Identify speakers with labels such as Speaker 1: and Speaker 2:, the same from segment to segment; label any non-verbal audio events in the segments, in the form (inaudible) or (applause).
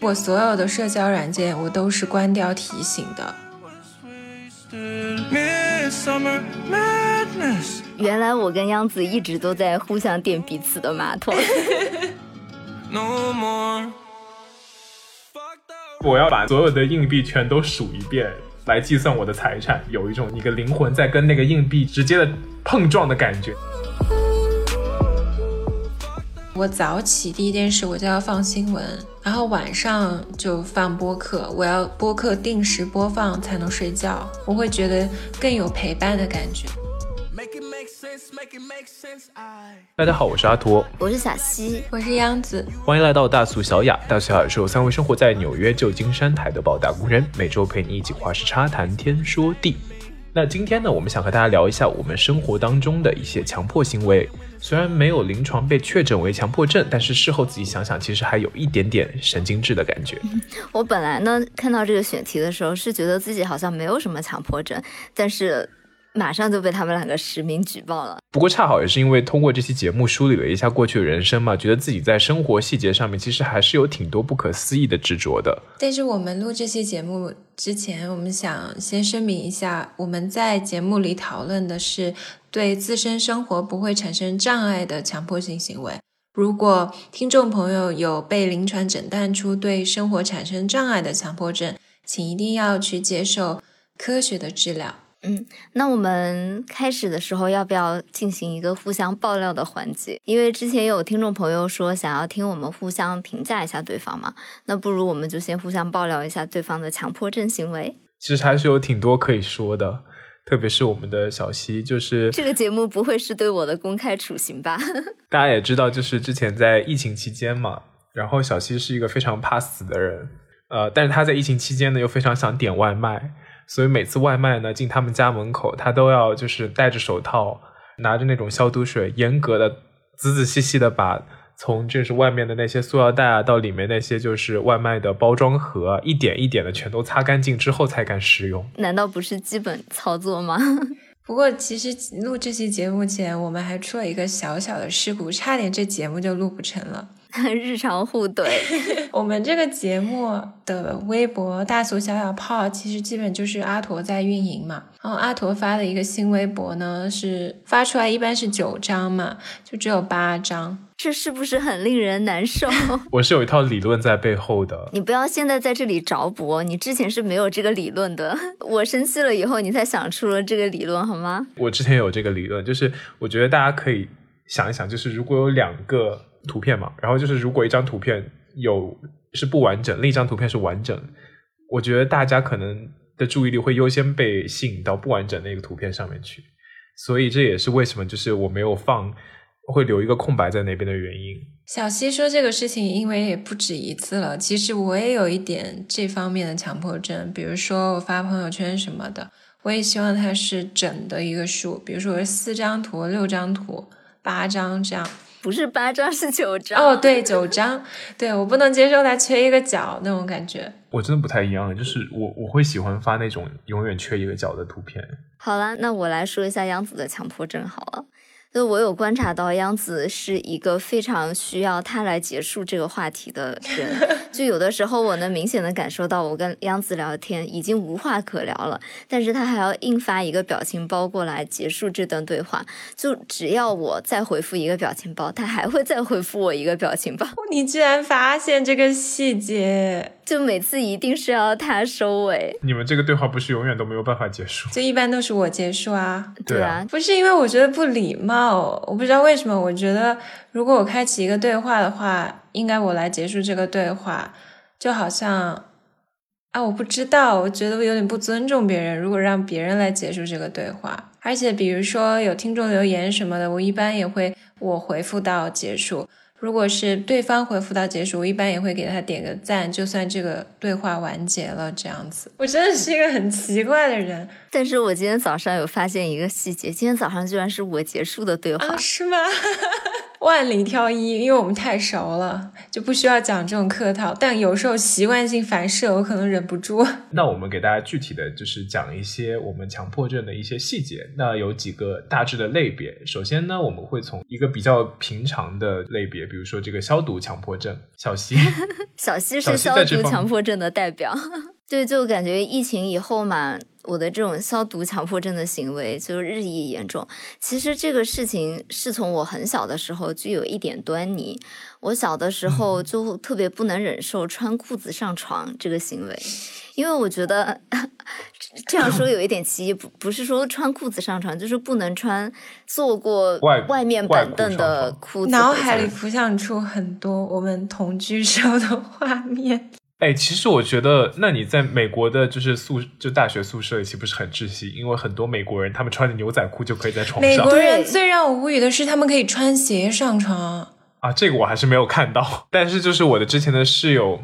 Speaker 1: 我所有的社交软件，我都是关掉提醒的。
Speaker 2: 原来我跟央子一直都在互相垫彼此的马桶。
Speaker 3: 我要把所有的硬币全都数一遍，来计算我的财产，有一种你的灵魂在跟那个硬币直接的碰撞的感觉。
Speaker 1: 我早起第一件事我就要放新闻，然后晚上就放播客，我要播客定时播放才能睡觉，我会觉得更有陪伴的感觉。
Speaker 3: 大家好，我是阿托，
Speaker 2: 我是小西，
Speaker 1: 我是央子，
Speaker 3: 欢迎来到大俗小雅。大俗小雅是由三位生活在纽约、旧金山、台的宝打工人，每周陪你一起话时差谈天说地。那今天呢，我们想和大家聊一下我们生活当中的一些强迫行为。虽然没有临床被确诊为强迫症，但是事后自己想想，其实还有一点点神经质的感觉。(laughs)
Speaker 2: 我本来呢，看到这个选题的时候，是觉得自己好像没有什么强迫症，但是。马上就被他们两个实名举报了。
Speaker 3: 不过恰好也是因为通过这期节目梳理了一下过去的人生嘛，觉得自己在生活细节上面其实还是有挺多不可思议的执着的。
Speaker 1: 但是我们录这期节目之前，我们想先声明一下，我们在节目里讨论的是对自身生活不会产生障碍的强迫性行为。如果听众朋友有被临床诊断出对生活产生障碍的强迫症，请一定要去接受科学的治疗。
Speaker 2: 嗯，那我们开始的时候要不要进行一个互相爆料的环节？因为之前有听众朋友说想要听我们互相评价一下对方嘛，那不如我们就先互相爆料一下对方的强迫症行为。
Speaker 3: 其实还是有挺多可以说的，特别是我们的小西，就是
Speaker 2: 这个节目不会是对我的公开处刑吧？(laughs)
Speaker 3: 大家也知道，就是之前在疫情期间嘛，然后小西是一个非常怕死的人，呃，但是他在疫情期间呢又非常想点外卖。所以每次外卖呢进他们家门口，他都要就是戴着手套，拿着那种消毒水，严格的、仔仔细细的把从就是外面的那些塑料袋啊，到里面那些就是外卖的包装盒，一点一点的全都擦干净之后才敢食用。
Speaker 2: 难道不是基本操作吗？
Speaker 1: 不过其实录这期节目前，我们还出了一个小小的事故，差点这节目就录不成了。(laughs)
Speaker 2: 日常互怼，
Speaker 1: 我们这个节目的微博大俗小小炮，其实基本就是阿驼在运营嘛。然后阿驼发的一个新微博呢，是发出来一般是九张嘛，就只有八张，
Speaker 2: 这是不是很令人难受？(laughs)
Speaker 3: 我是有一套理论在背后的，
Speaker 2: 你不要现在在这里着补，你之前是没有这个理论的。(laughs) 我生气了以后，你才想出了这个理论，好吗？
Speaker 3: 我之前有这个理论，就是我觉得大家可以想一想，就是如果有两个。图片嘛，然后就是如果一张图片有是不完整，另一张图片是完整，我觉得大家可能的注意力会优先被吸引到不完整那个图片上面去，所以这也是为什么就是我没有放会留一个空白在那边的原因。
Speaker 1: 小西说这个事情，因为也不止一次了，其实我也有一点这方面的强迫症，比如说我发朋友圈什么的，我也希望它是整的一个数，比如说四张图、六张图、八张这样。
Speaker 2: 不是八张，是九张。
Speaker 1: 哦，对，九张。对我不能接受它缺一个角那种感觉。
Speaker 3: 我真的不太一样，就是我我会喜欢发那种永远缺一个角的图片。
Speaker 2: 好了，那我来说一下杨子的强迫症好了。就我有观察到，央子是一个非常需要他来结束这个话题的人。(laughs) 就有的时候，我能明显的感受到，我跟央子聊天已经无话可聊了，但是他还要硬发一个表情包过来结束这段对话。就只要我再回复一个表情包，他还会再回复我一个表情包。
Speaker 1: 你居然发现这个细节！
Speaker 2: 就每次一定是要他收尾。
Speaker 3: 你们这个对话不是永远都没有办法结束？
Speaker 1: 就一般都是我结束啊。
Speaker 3: 对啊，
Speaker 1: 不是因为我觉得不礼貌，我不知道为什么。我觉得如果我开启一个对话的话，应该我来结束这个对话，就好像啊，我不知道，我觉得我有点不尊重别人。如果让别人来结束这个对话，而且比如说有听众留言什么的，我一般也会我回复到结束。如果是对方回复到结束，我一般也会给他点个赞，就算这个对话完结了这样子。我真的是一个很奇怪的人。
Speaker 2: 但是我今天早上有发现一个细节，今天早上居然是我结束的对话，
Speaker 1: 啊，是吗？(laughs) 万里挑一，因为我们太熟了，就不需要讲这种客套。但有时候习惯性反射，我可能忍不住。(laughs)
Speaker 3: 那我们给大家具体的就是讲一些我们强迫症的一些细节。那有几个大致的类别。首先呢，我们会从一个比较平常的类别，比如说这个消毒强迫症。小西，(laughs)
Speaker 2: 小西是消毒强迫症的代表。对，就感觉疫情以后嘛。我的这种消毒强迫症的行为就日益严重。其实这个事情是从我很小的时候就有一点端倪。我小的时候就特别不能忍受穿裤子上床这个行为，因为我觉得 (laughs) 这样说有一点歧义，不不是说穿裤子上床，就是不能穿坐过外面板凳的裤子。
Speaker 1: 脑海里浮想出很多我们同居时候的画面。
Speaker 3: 哎，其实我觉得，那你在美国的，就是宿就大学宿舍，岂不是很窒息？因为很多美国人他们穿着牛仔裤就可以在床上。
Speaker 1: 美国人最让我无语的是，他们可以穿鞋上床
Speaker 3: 啊！这个我还是没有看到。(laughs) 但是就是我的之前的室友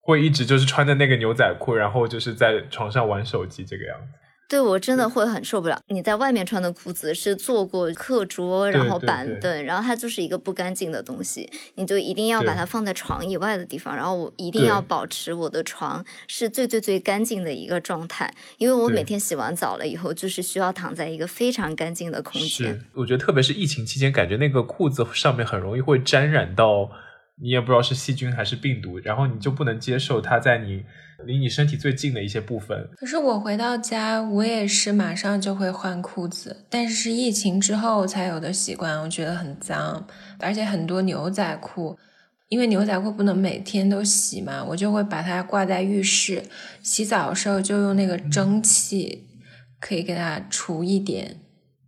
Speaker 3: 会一直就是穿着那个牛仔裤，然后就是在床上玩手机这个样子。
Speaker 2: 对我真的会很受不了。你在外面穿的裤子是坐过课桌，然后板凳，然后它就是一个不干净的东西，你就一定要把它放在床以外的地方，然后我一定要保持我的床是最最最干净的一个状态，因为我每天洗完澡了以后，就是需要躺在一个非常干净的空间。
Speaker 3: 是，我觉得特别是疫情期间，感觉那个裤子上面很容易会沾染到。你也不知道是细菌还是病毒，然后你就不能接受它在你离你身体最近的一些部分。
Speaker 1: 可是我回到家，我也是马上就会换裤子，但是是疫情之后才有的习惯，我觉得很脏，而且很多牛仔裤，因为牛仔裤不能每天都洗嘛，我就会把它挂在浴室，洗澡的时候就用那个蒸汽，可以给它除一点。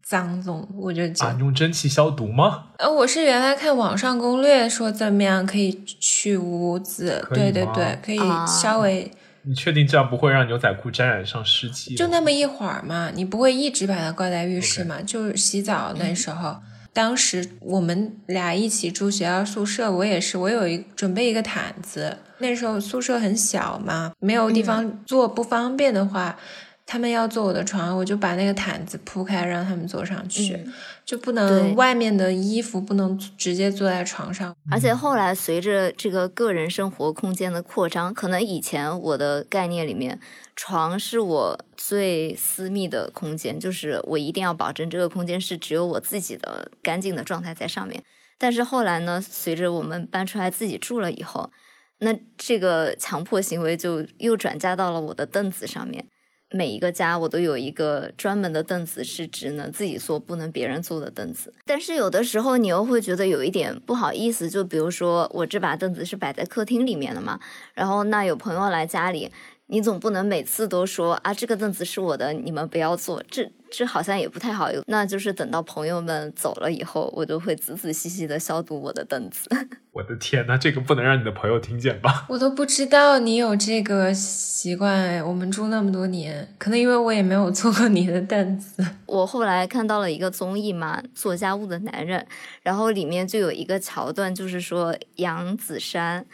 Speaker 1: 脏总，我就
Speaker 3: 啊，用蒸汽消毒吗？
Speaker 1: 呃，我是原来看网上攻略说怎么样可以去污渍，对对对，可以稍微。
Speaker 3: 你确定这样不会让牛仔裤沾染上湿气？
Speaker 1: 就那么一会儿嘛，你不会一直把它挂在浴室嘛？就洗澡那时候，当时我们俩一起住学校宿舍，我也是，我有一准备一个毯子，那时候宿舍很小嘛，没有地方坐，不方便的话。他们要坐我的床，我就把那个毯子铺开，让他们坐上去，就不能外面的衣服不能直接坐在床上。
Speaker 2: 而且后来随着这个个人生活空间的扩张，可能以前我的概念里面，床是我最私密的空间，就是我一定要保证这个空间是只有我自己的干净的状态在上面。但是后来呢，随着我们搬出来自己住了以后，那这个强迫行为就又转嫁到了我的凳子上面。每一个家我都有一个专门的凳子，是只能自己坐，不能别人坐的凳子。但是有的时候你又会觉得有一点不好意思，就比如说我这把凳子是摆在客厅里面的嘛，然后那有朋友来家里。你总不能每次都说啊，这个凳子是我的，你们不要坐，这这好像也不太好。那就是等到朋友们走了以后，我就会仔仔细细的消毒我的凳子。(laughs)
Speaker 3: 我的天呐，这个不能让你的朋友听见吧？(laughs)
Speaker 1: 我都不知道你有这个习惯。我们住那么多年，可能因为我也没有坐过你的凳子。(laughs)
Speaker 2: 我后来看到了一个综艺嘛，《做家务的男人》，然后里面就有一个桥段，就是说杨子姗。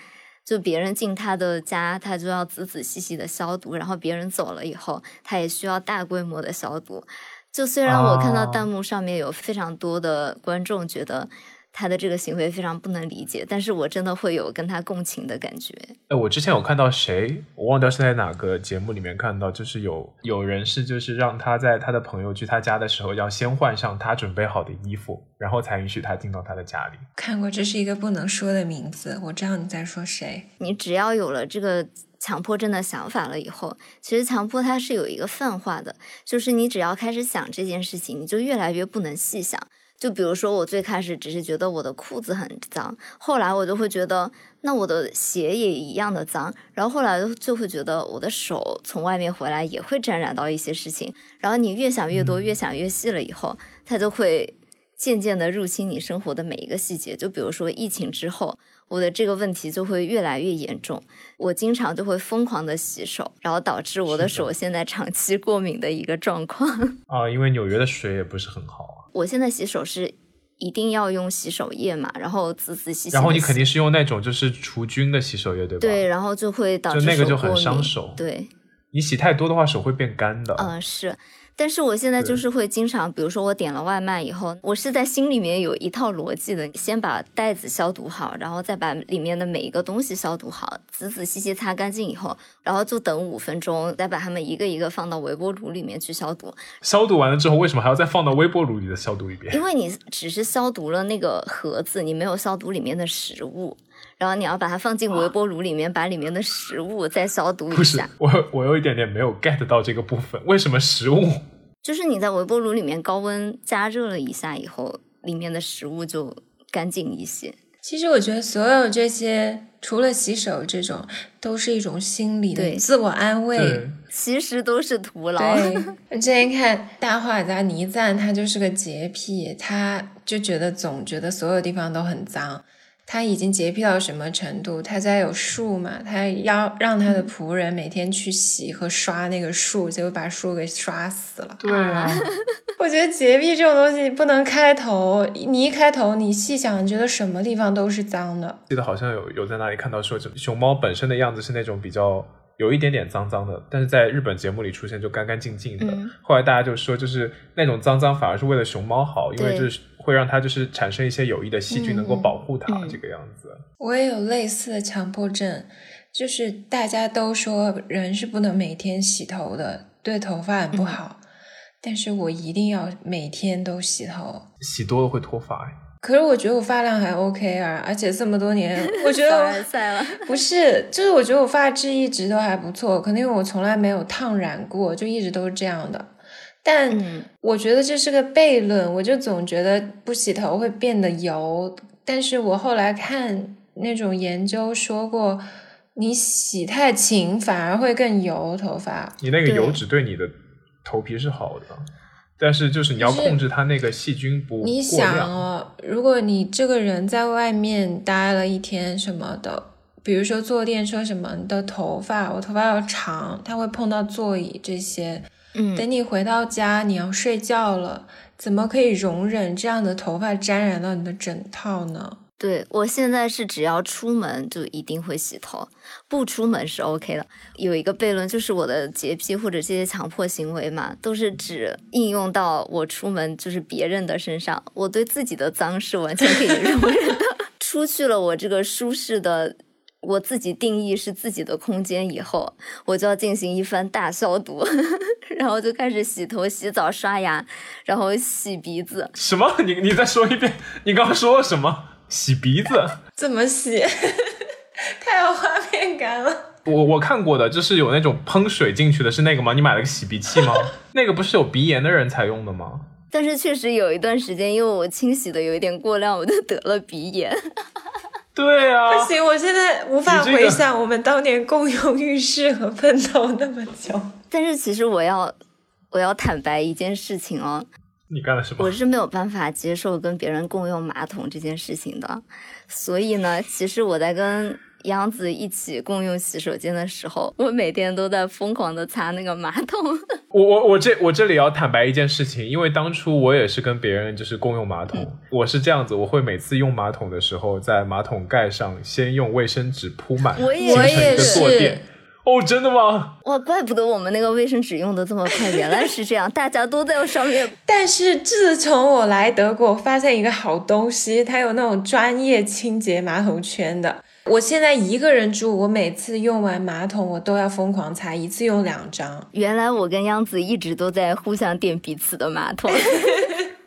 Speaker 2: 就别人进他的家，他就要仔仔细细的消毒，然后别人走了以后，他也需要大规模的消毒。就虽然我看到弹幕上面有非常多的观众觉得。他的这个行为非常不能理解，但是我真的会有跟他共情的感觉。
Speaker 3: 哎，我之前有看到谁，我忘掉是在哪个节目里面看到，就是有有人是就是让他在他的朋友去他家的时候，要先换上他准备好的衣服，然后才允许他进到他的家里。
Speaker 1: 看过，这是一个不能说的名字，我知道你在说谁。
Speaker 2: 你只要有了这个强迫症的想法了以后，其实强迫它是有一个泛化的，就是你只要开始想这件事情，你就越来越不能细想。就比如说，我最开始只是觉得我的裤子很脏，后来我就会觉得，那我的鞋也一样的脏，然后后来就会觉得我的手从外面回来也会沾染到一些事情，然后你越想越多，越想越细了以后，它就会渐渐的入侵你生活的每一个细节。就比如说疫情之后。我的这个问题就会越来越严重，我经常就会疯狂的洗手，然后导致我的手现在长期过敏的一个状况。(laughs)
Speaker 3: 啊，因为纽约的水也不是很好啊。
Speaker 2: 我现在洗手是一定要用洗手液嘛，然后仔仔细细。
Speaker 3: 然后你肯定是用那种就是除菌的洗手液，对吧？
Speaker 2: 对，然后就会导致
Speaker 3: 就那个就很伤手。
Speaker 2: 对，
Speaker 3: 你洗太多的话，手会变干的。
Speaker 2: 嗯，是。但是我现在就是会经常，比如说我点了外卖以后，我是在心里面有一套逻辑的，先把袋子消毒好，然后再把里面的每一个东西消毒好，仔仔细细擦干净以后，然后就等五分钟，再把它们一个一个放到微波炉里面去消毒。
Speaker 3: 消毒完了之后，为什么还要再放到微波炉里的消毒一遍？
Speaker 2: 因为你只是消毒了那个盒子，你没有消毒里面的食物，然后你要把它放进微波炉里面，把里面的食物再消毒一下不是。
Speaker 3: 我，我有一点点没有 get 到这个部分，为什么食物？
Speaker 2: 就是你在微波炉里面高温加热了一下以后，里面的食物就干净一些。
Speaker 1: 其实我觉得所有这些，除了洗手这种，都是一种心理的
Speaker 2: 对
Speaker 1: 自我安慰。(laughs)
Speaker 2: 其实都是徒劳。(laughs)
Speaker 1: 对，我之前看大画家倪瓒，他就是个洁癖，他就觉得总觉得所有地方都很脏。他已经洁癖到什么程度？他家有树嘛，他要让他的仆人每天去洗和刷那个树，结果把树给刷死了。
Speaker 3: 对啊，(laughs)
Speaker 1: 我觉得洁癖这种东西不能开头，你一开头，你细想，你觉得什么地方都是脏的。
Speaker 3: 记得好像有有在那里看到说，这熊猫本身的样子是那种比较有一点点脏脏的，但是在日本节目里出现就干干净净的。
Speaker 2: 嗯
Speaker 3: 后来大家就说，就是那种脏脏反而是为了熊猫好，因为就是会让它就是产生一些有益的细菌，
Speaker 1: 嗯
Speaker 3: 能够保护它、
Speaker 2: 嗯
Speaker 3: 这个样子。
Speaker 1: 我也有类似的强迫症，就是大家都说人是不能每天洗头的，对头发很不好。但是我一定要每天都洗头。
Speaker 3: 洗多了会脱发哎。
Speaker 1: 可是我觉得我发量还 OK 啊，而且这么多年，我觉得
Speaker 2: 凡
Speaker 1: 我。(laughs) (laughs) 不是，就是我觉得我发质一直都还不错，可能因为我从来没有烫染过，就一直都是这样的。但
Speaker 2: 嗯
Speaker 1: 我觉得这是个悖论，我就总觉得不洗头会变得油，但是我后来看那种研究说过，你洗太勤反而会更油头发。
Speaker 3: 你那个油脂对你的头皮是好的，但是就是你要控制它那个细菌不
Speaker 1: 你想
Speaker 3: 量。
Speaker 1: 哦，如果你这个人在外面待了一天什么的，比如说坐电车什么，你的头发，我头发要长，它会碰到座椅这些。
Speaker 2: 嗯，
Speaker 1: 等你回到家，你要睡觉了，怎么可以容忍这样的头发沾染到你的枕套呢？
Speaker 2: 对我现在是只要出门就一定会洗头，不出门是 OK 的。有一个悖论就是我的洁癖或者这些强迫行为嘛，都是只应用到我出门就是别人的身上，我对自己的脏是完全可以容忍的。(laughs) 出去了我这个舒适的。我自己定义是自己的空间以后，我就要进行一番大消毒，(laughs) 然后就开始洗头、洗澡、刷牙，然后洗鼻子。
Speaker 3: 什么？你你再说一遍？你刚刚说了什么？洗鼻子？(laughs)
Speaker 1: 怎么洗？(laughs) 太有画面感了。
Speaker 3: 我我看过的，就是有那种喷水进去的，是那个吗？你买了个洗鼻器吗？那个不是有鼻炎的人才用的吗？
Speaker 2: 但是确实有一段时间，因为我清洗的有一点过量，我就得了鼻炎。
Speaker 3: 对啊，
Speaker 1: 不行，我现在无法回想我们当年共用浴室和喷头那么久。
Speaker 2: 但是其实我要我要坦白一件事情哦，
Speaker 3: 你干了什么
Speaker 2: 我？是没有办法接受跟别人共用马桶这件事情的。所以呢，其实我在跟杨子一起共用洗手间的时候，(laughs) 我每天都在疯狂的擦那个马桶。(laughs)
Speaker 3: 我我我这我这里要坦白一件事情，因为当初我也是跟别人就是共用马桶，
Speaker 2: 嗯
Speaker 3: 我是这样子，我会每次用马桶的时候，在马桶盖上先用卫生纸铺满，
Speaker 2: 我
Speaker 1: 我也是。
Speaker 3: 哦，真的吗？
Speaker 2: 哇，怪不得我们那个卫生纸用的这么快，原来是这样，大家都在上面。(laughs)
Speaker 1: 但是自从我来德国，发现一个好东西，它有那种专业清洁马桶圈的。我现在一个人住，我每次用完马桶，我都要疯狂擦，一次用两张。
Speaker 2: 原来我跟央子一直都在互相垫彼此的马桶。(laughs)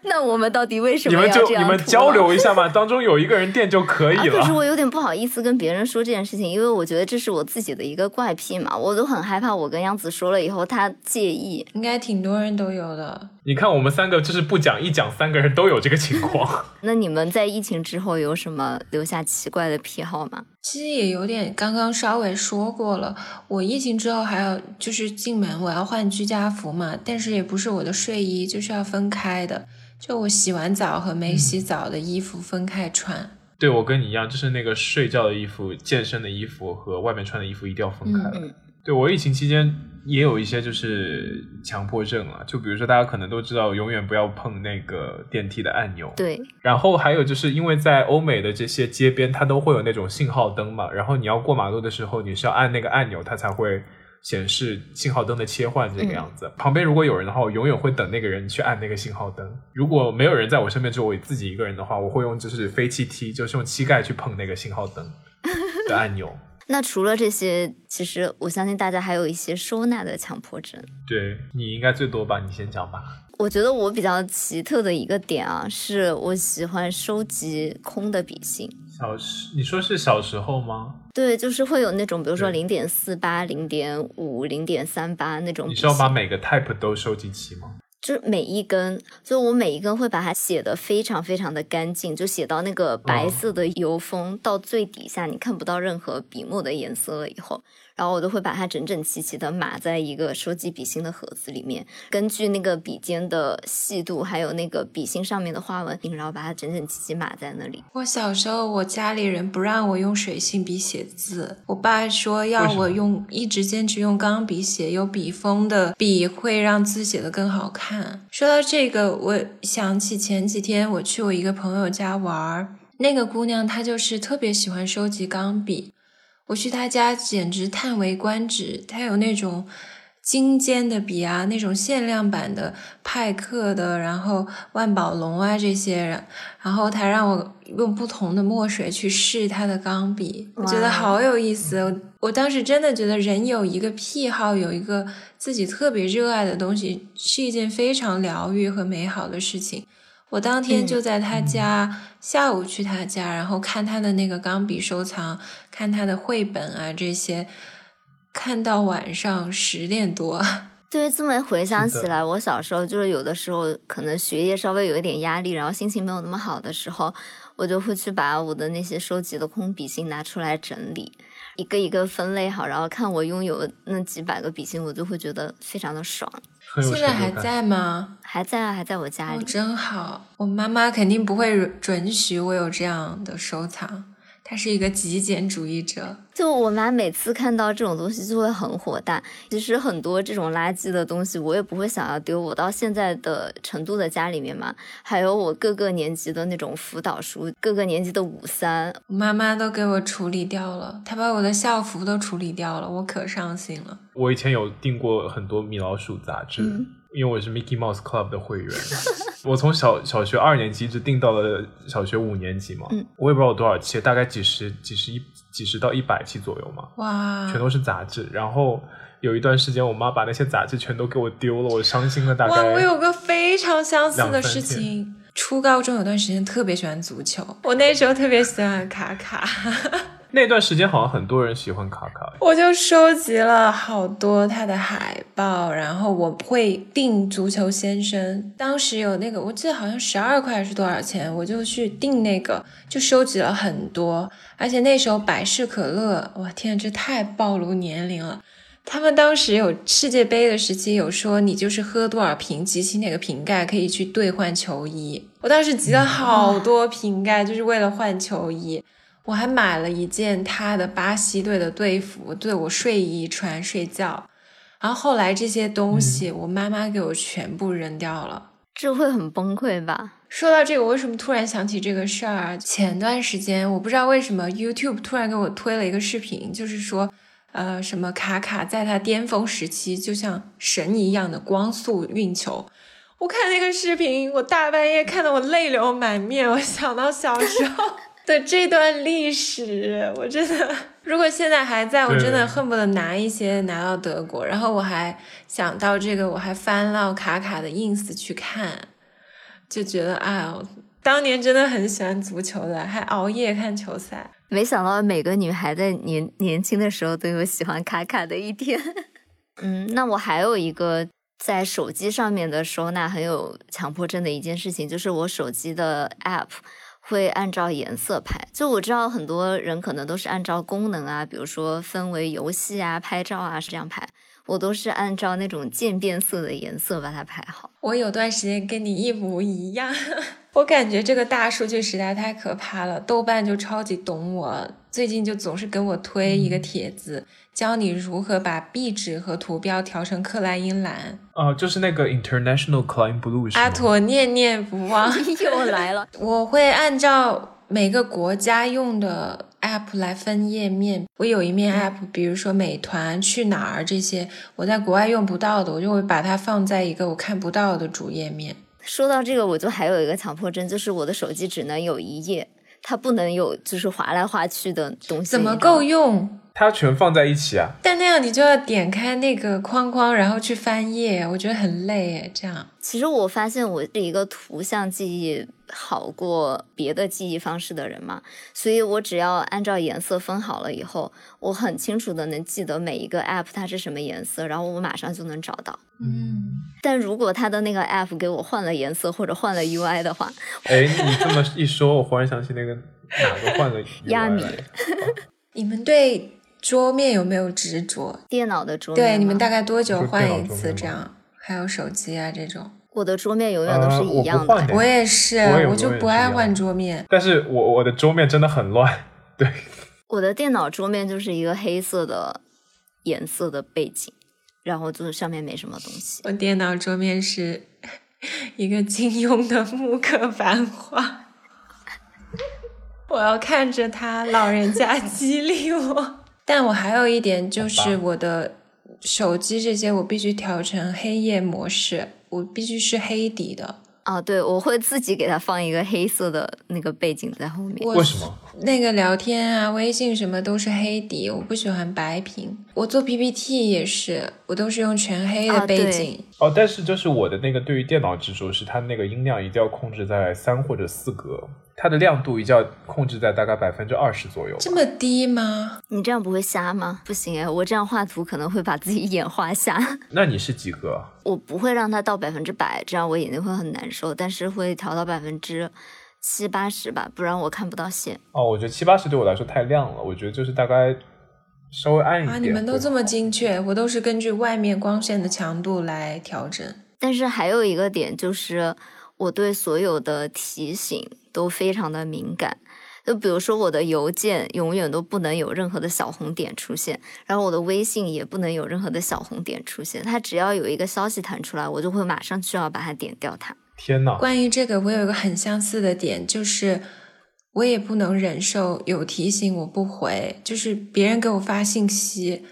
Speaker 2: 那我们到底为什
Speaker 3: 你
Speaker 2: 么
Speaker 3: 们就你们
Speaker 2: 要这样涂
Speaker 3: 交流一下嘛，当中有一个人垫就可以
Speaker 2: 啊，可是。我有点不好意思跟别人说这件事情，因为我觉得这是我自己的一个怪癖嘛，我都很害怕我跟央子说了以后他介意。
Speaker 1: 应该挺多人都有的。
Speaker 3: 你看我们三个就是不讲一讲，三个人都有这个情况。(laughs)
Speaker 2: 那你们在疫情之后有什么留下奇怪的癖好吗？
Speaker 1: 其实也有点，刚刚稍微说过了。我疫情之后还要就是进门我要换居家服嘛，但是也不是我的睡衣，就是要分开的。就我洗完澡和没洗澡的衣服分开穿。
Speaker 3: 对我跟你一样，就是那个睡觉的衣服、健身的衣服和外面穿的衣服一定要分开。
Speaker 2: 嗯嗯
Speaker 3: 对我疫情期间也有一些就是强迫症啊，就比如说大家可能都知道，永远不要碰那个电梯的按钮。
Speaker 2: 对，
Speaker 3: 然后还有就是因为在欧美的这些街边，它都会有那种信号灯嘛，然后你要过马路的时候，你是要按那个按钮，它才会显示信号灯的切换这个样子。旁边如果有人的话，我永远会等那个人去按那个信号灯。如果没有人在我身边，只有我自己一个人的话，我会用就是飞气踢，就是用膝盖去碰那个信号灯的按钮。
Speaker 2: 那除了这些，其实我相信大家还有一些收纳的强迫症。
Speaker 3: 对你应该最多吧？你先讲吧。
Speaker 2: 我觉得我比较奇特的一个点啊，是我喜欢收集空的笔芯。
Speaker 3: 小时，你说是小时候吗？
Speaker 2: 对，就是会有那种，比如说
Speaker 3: 对
Speaker 2: 零点四八、零点五、零点三八那种。
Speaker 3: 你是要把每个 type 都收集齐吗？
Speaker 2: 就是每一根，就我每一根会把它写的非常非常的干净，就写到那个白色的油封、到最底下，你看不到任何笔墨的颜色了以后，然后我都会把它整整齐齐的码在一个收集笔芯的盒子里面，根据那个笔尖的细度，还有那个笔芯上面的花纹，然后把它整整齐齐码在那里。
Speaker 1: 我小时候，我家里人不让我用水性笔写字，我爸说要我用一直坚持用钢笔写，有笔锋的笔会让字写得更好看。说到这个，我想起前几天我去我一个朋友家玩儿，那个姑娘她就是特别喜欢收集钢笔，我去他家简直叹为观止，他有那种。精尖的笔啊，那种限量版的派克的，然后万宝龙啊这些，然后他让我用不同的墨水去试他的钢笔，我觉得好有意思。我我当时真的觉得人有一个癖好，有一个自己特别热爱的东西，是一件非常疗愈和美好的事情。我当天
Speaker 2: 嗯
Speaker 1: 就在他家，下午去他家，然后看他的那个钢笔收藏，看他的绘本啊这些，看到晚上十点多。(laughs)
Speaker 2: 对，这么回想起来，我小时候就是有的时候可能学业稍微有一点压力，然后心情没有那么好的时候，我就会去把我的那些收集的空笔芯拿出来整理，一个一个分类好，然后看我拥有那几百个笔芯，我就会觉得非常的爽。
Speaker 1: 现在。还在吗？
Speaker 2: 还在啊，还在我家
Speaker 1: 哦，
Speaker 2: 里。
Speaker 1: 真好。我妈妈肯定不会准许我有这样的收藏，她是一个极简主义者。
Speaker 2: 就我妈每次看到这种东西就会很火大。其实很多这种垃圾的东西，我也不会想要丢。我到现在的程度的家里面嘛，还有我各个年级的那种辅导书，各个年级的五三，
Speaker 1: 我妈妈都给我处理掉了，她把我的校服都处理掉了，我可伤心了。
Speaker 3: 我以前有订过很多米老鼠杂志，
Speaker 2: 嗯
Speaker 3: 因为我是 Mickey Mouse Club 的会员。(laughs) 我从小小学二年级一直订到了小学五年级嘛，
Speaker 2: 嗯
Speaker 3: 我也不知道有多少期，大概几十、几十一、几十到一百期左右嘛，
Speaker 1: 哇，
Speaker 3: 全都是杂志。然后有一段时间，我妈把那些杂志全都给我丢了，我伤心了大
Speaker 1: 哇，
Speaker 3: 概。
Speaker 1: 我有个非常相似的事情。初高中有段时间特别喜欢足球，我那时候特别喜欢卡卡。
Speaker 3: 那段时间好像很多人喜欢卡卡，
Speaker 1: 我就收集了好多他的海报，然后我会订《足球先生》，当时有那个，我记得好像十二块是多少钱，我就去订那个，就收集了很多。而且那时候百事可乐，哇天，这太暴露年龄了。他们当时有世界杯的时期，有说你就是喝多少瓶，集齐哪个瓶盖可以去兑换球衣。我当时集了好多瓶盖，就是为了换球衣。我还买了一件他的巴西队的队服，对我睡衣穿睡觉。然后后来这些东西，我妈妈给我全部扔掉了。
Speaker 2: 这会很崩溃吧？
Speaker 1: 说到这个，我为什么突然想起这个事儿啊？前段时间我不知道为什么 YouTube 突然给我推了一个视频，就是说，呃，什么卡卡在他巅峰时期就像神一样的光速运球。我看那个视频，我大半夜看得我泪流满面。我想到小时候的这段历史，我真的，如果现在还在，我真的恨不得拿一些拿到德国。然后我还想到这个，我还翻到卡卡的 ins 去看，就觉得哎呦，当年真的很喜欢足球的，还熬夜看球赛。
Speaker 2: 没想到每个女孩在年年轻的时候都有喜欢卡卡的一天。(laughs) 嗯，那我还有一个在手机上面的收纳很有强迫症的一件事情，就是我手机的 App 会按照颜色拍。就我知道很多人可能都是按照功能啊，比如说分为游戏啊、拍照啊是这样拍，我都是按照那种渐变色的颜色把它排好。
Speaker 1: 我有段时间跟你一模一样，(laughs) 我感觉这个大数据时代太可怕了。豆瓣就超级懂我，最近就总是给我推一个帖子，教你如何把壁纸和图标调成克莱因蓝。
Speaker 3: 哦、就是那个 International Klein Blue 是吗
Speaker 1: 阿妥念念不忘。(laughs)
Speaker 2: 又来了，(laughs)
Speaker 1: 我会按照每个国家用的 app 来分页面。我有一面 app，比如说美团、去哪儿这些，我在国外用不到的，我就会把它放在一个我看不到的主页面。
Speaker 2: 说到这个，我就还有一个强迫症，就是我的手机只能有一页，它不能有就是划来划去的东西。
Speaker 1: 怎么够用？
Speaker 3: 它全放在一起啊！
Speaker 1: 但那样你就要点开那个框框，然后去翻页，我觉得很累。这样，
Speaker 2: 其实我发现我是一个图像记忆好过别的记忆方式的人嘛，所以我只要按照颜色分好了以后，我很清楚的能记得每一个 app 它是什么颜色，然后我马上就能找到。
Speaker 1: 嗯，
Speaker 2: 但如果它的那个 app 给我换了颜色或者换了 UI 的话，(laughs)
Speaker 3: 哎，你这么一说，我忽然想起那个哪个换了 UI
Speaker 2: 压米。(laughs)
Speaker 1: 你们对桌面有没有执着？
Speaker 2: 电脑的桌面
Speaker 1: 对，你们大概多久换一次这样？还有手机啊这种，
Speaker 2: 我的桌面永远都是一样的。
Speaker 1: 我也是，
Speaker 3: 我也
Speaker 1: 我就不爱换桌面。
Speaker 3: 但是我我的桌面真的很乱，对，
Speaker 2: 我的电脑桌面就是一个黑色的颜色的背景，然后就是上面没什么东西。
Speaker 1: 我电脑桌面是一个金庸的木刻版画，我要看着他，老人家激励我。但我还有一点就是我的手机这些我必须调成黑夜模式，我必须是黑底的。
Speaker 2: 啊，对，我会自己给它放一个黑色的那个背景在后面。
Speaker 3: 为什么？
Speaker 1: 那个聊天啊、微信什么都是黑底，我不喜欢白屏。我做 PPT 也是，我都是用全黑的背景。
Speaker 3: 哦，但是就是我的那个对于电脑执着是它那个音量一定要控制在三或者四格，它的亮度一定要控制在大概百分之二十左右。
Speaker 1: 这么低吗？
Speaker 2: 你这样不会瞎吗？不行哎，我这样画图可能会把自己眼画瞎。
Speaker 3: 那你是几个？
Speaker 2: 我不会让它到百分之百，这样我眼睛会很难受，但是会调到百分之七八十吧，不然我看不到线。
Speaker 3: 哦，我觉得七八十对我来说太亮了，我觉得就是大概稍微暗一点。
Speaker 1: 啊，你们都这么精确，我都是根据外面光线的强度来调整。
Speaker 2: 但是还有一个点就是，我对所有的提醒都非常的敏感。就比如说我的邮件永远都不能有任何的小红点出现，然后我的微信也不能有任何的小红点出现。它只要有一个消息弹出来，我就会马上需要把它点掉它。
Speaker 3: 天呐，
Speaker 1: 关于这个，我有一个很相似的点，就是我也不能忍受有提醒我不回，就是别人给我发信息，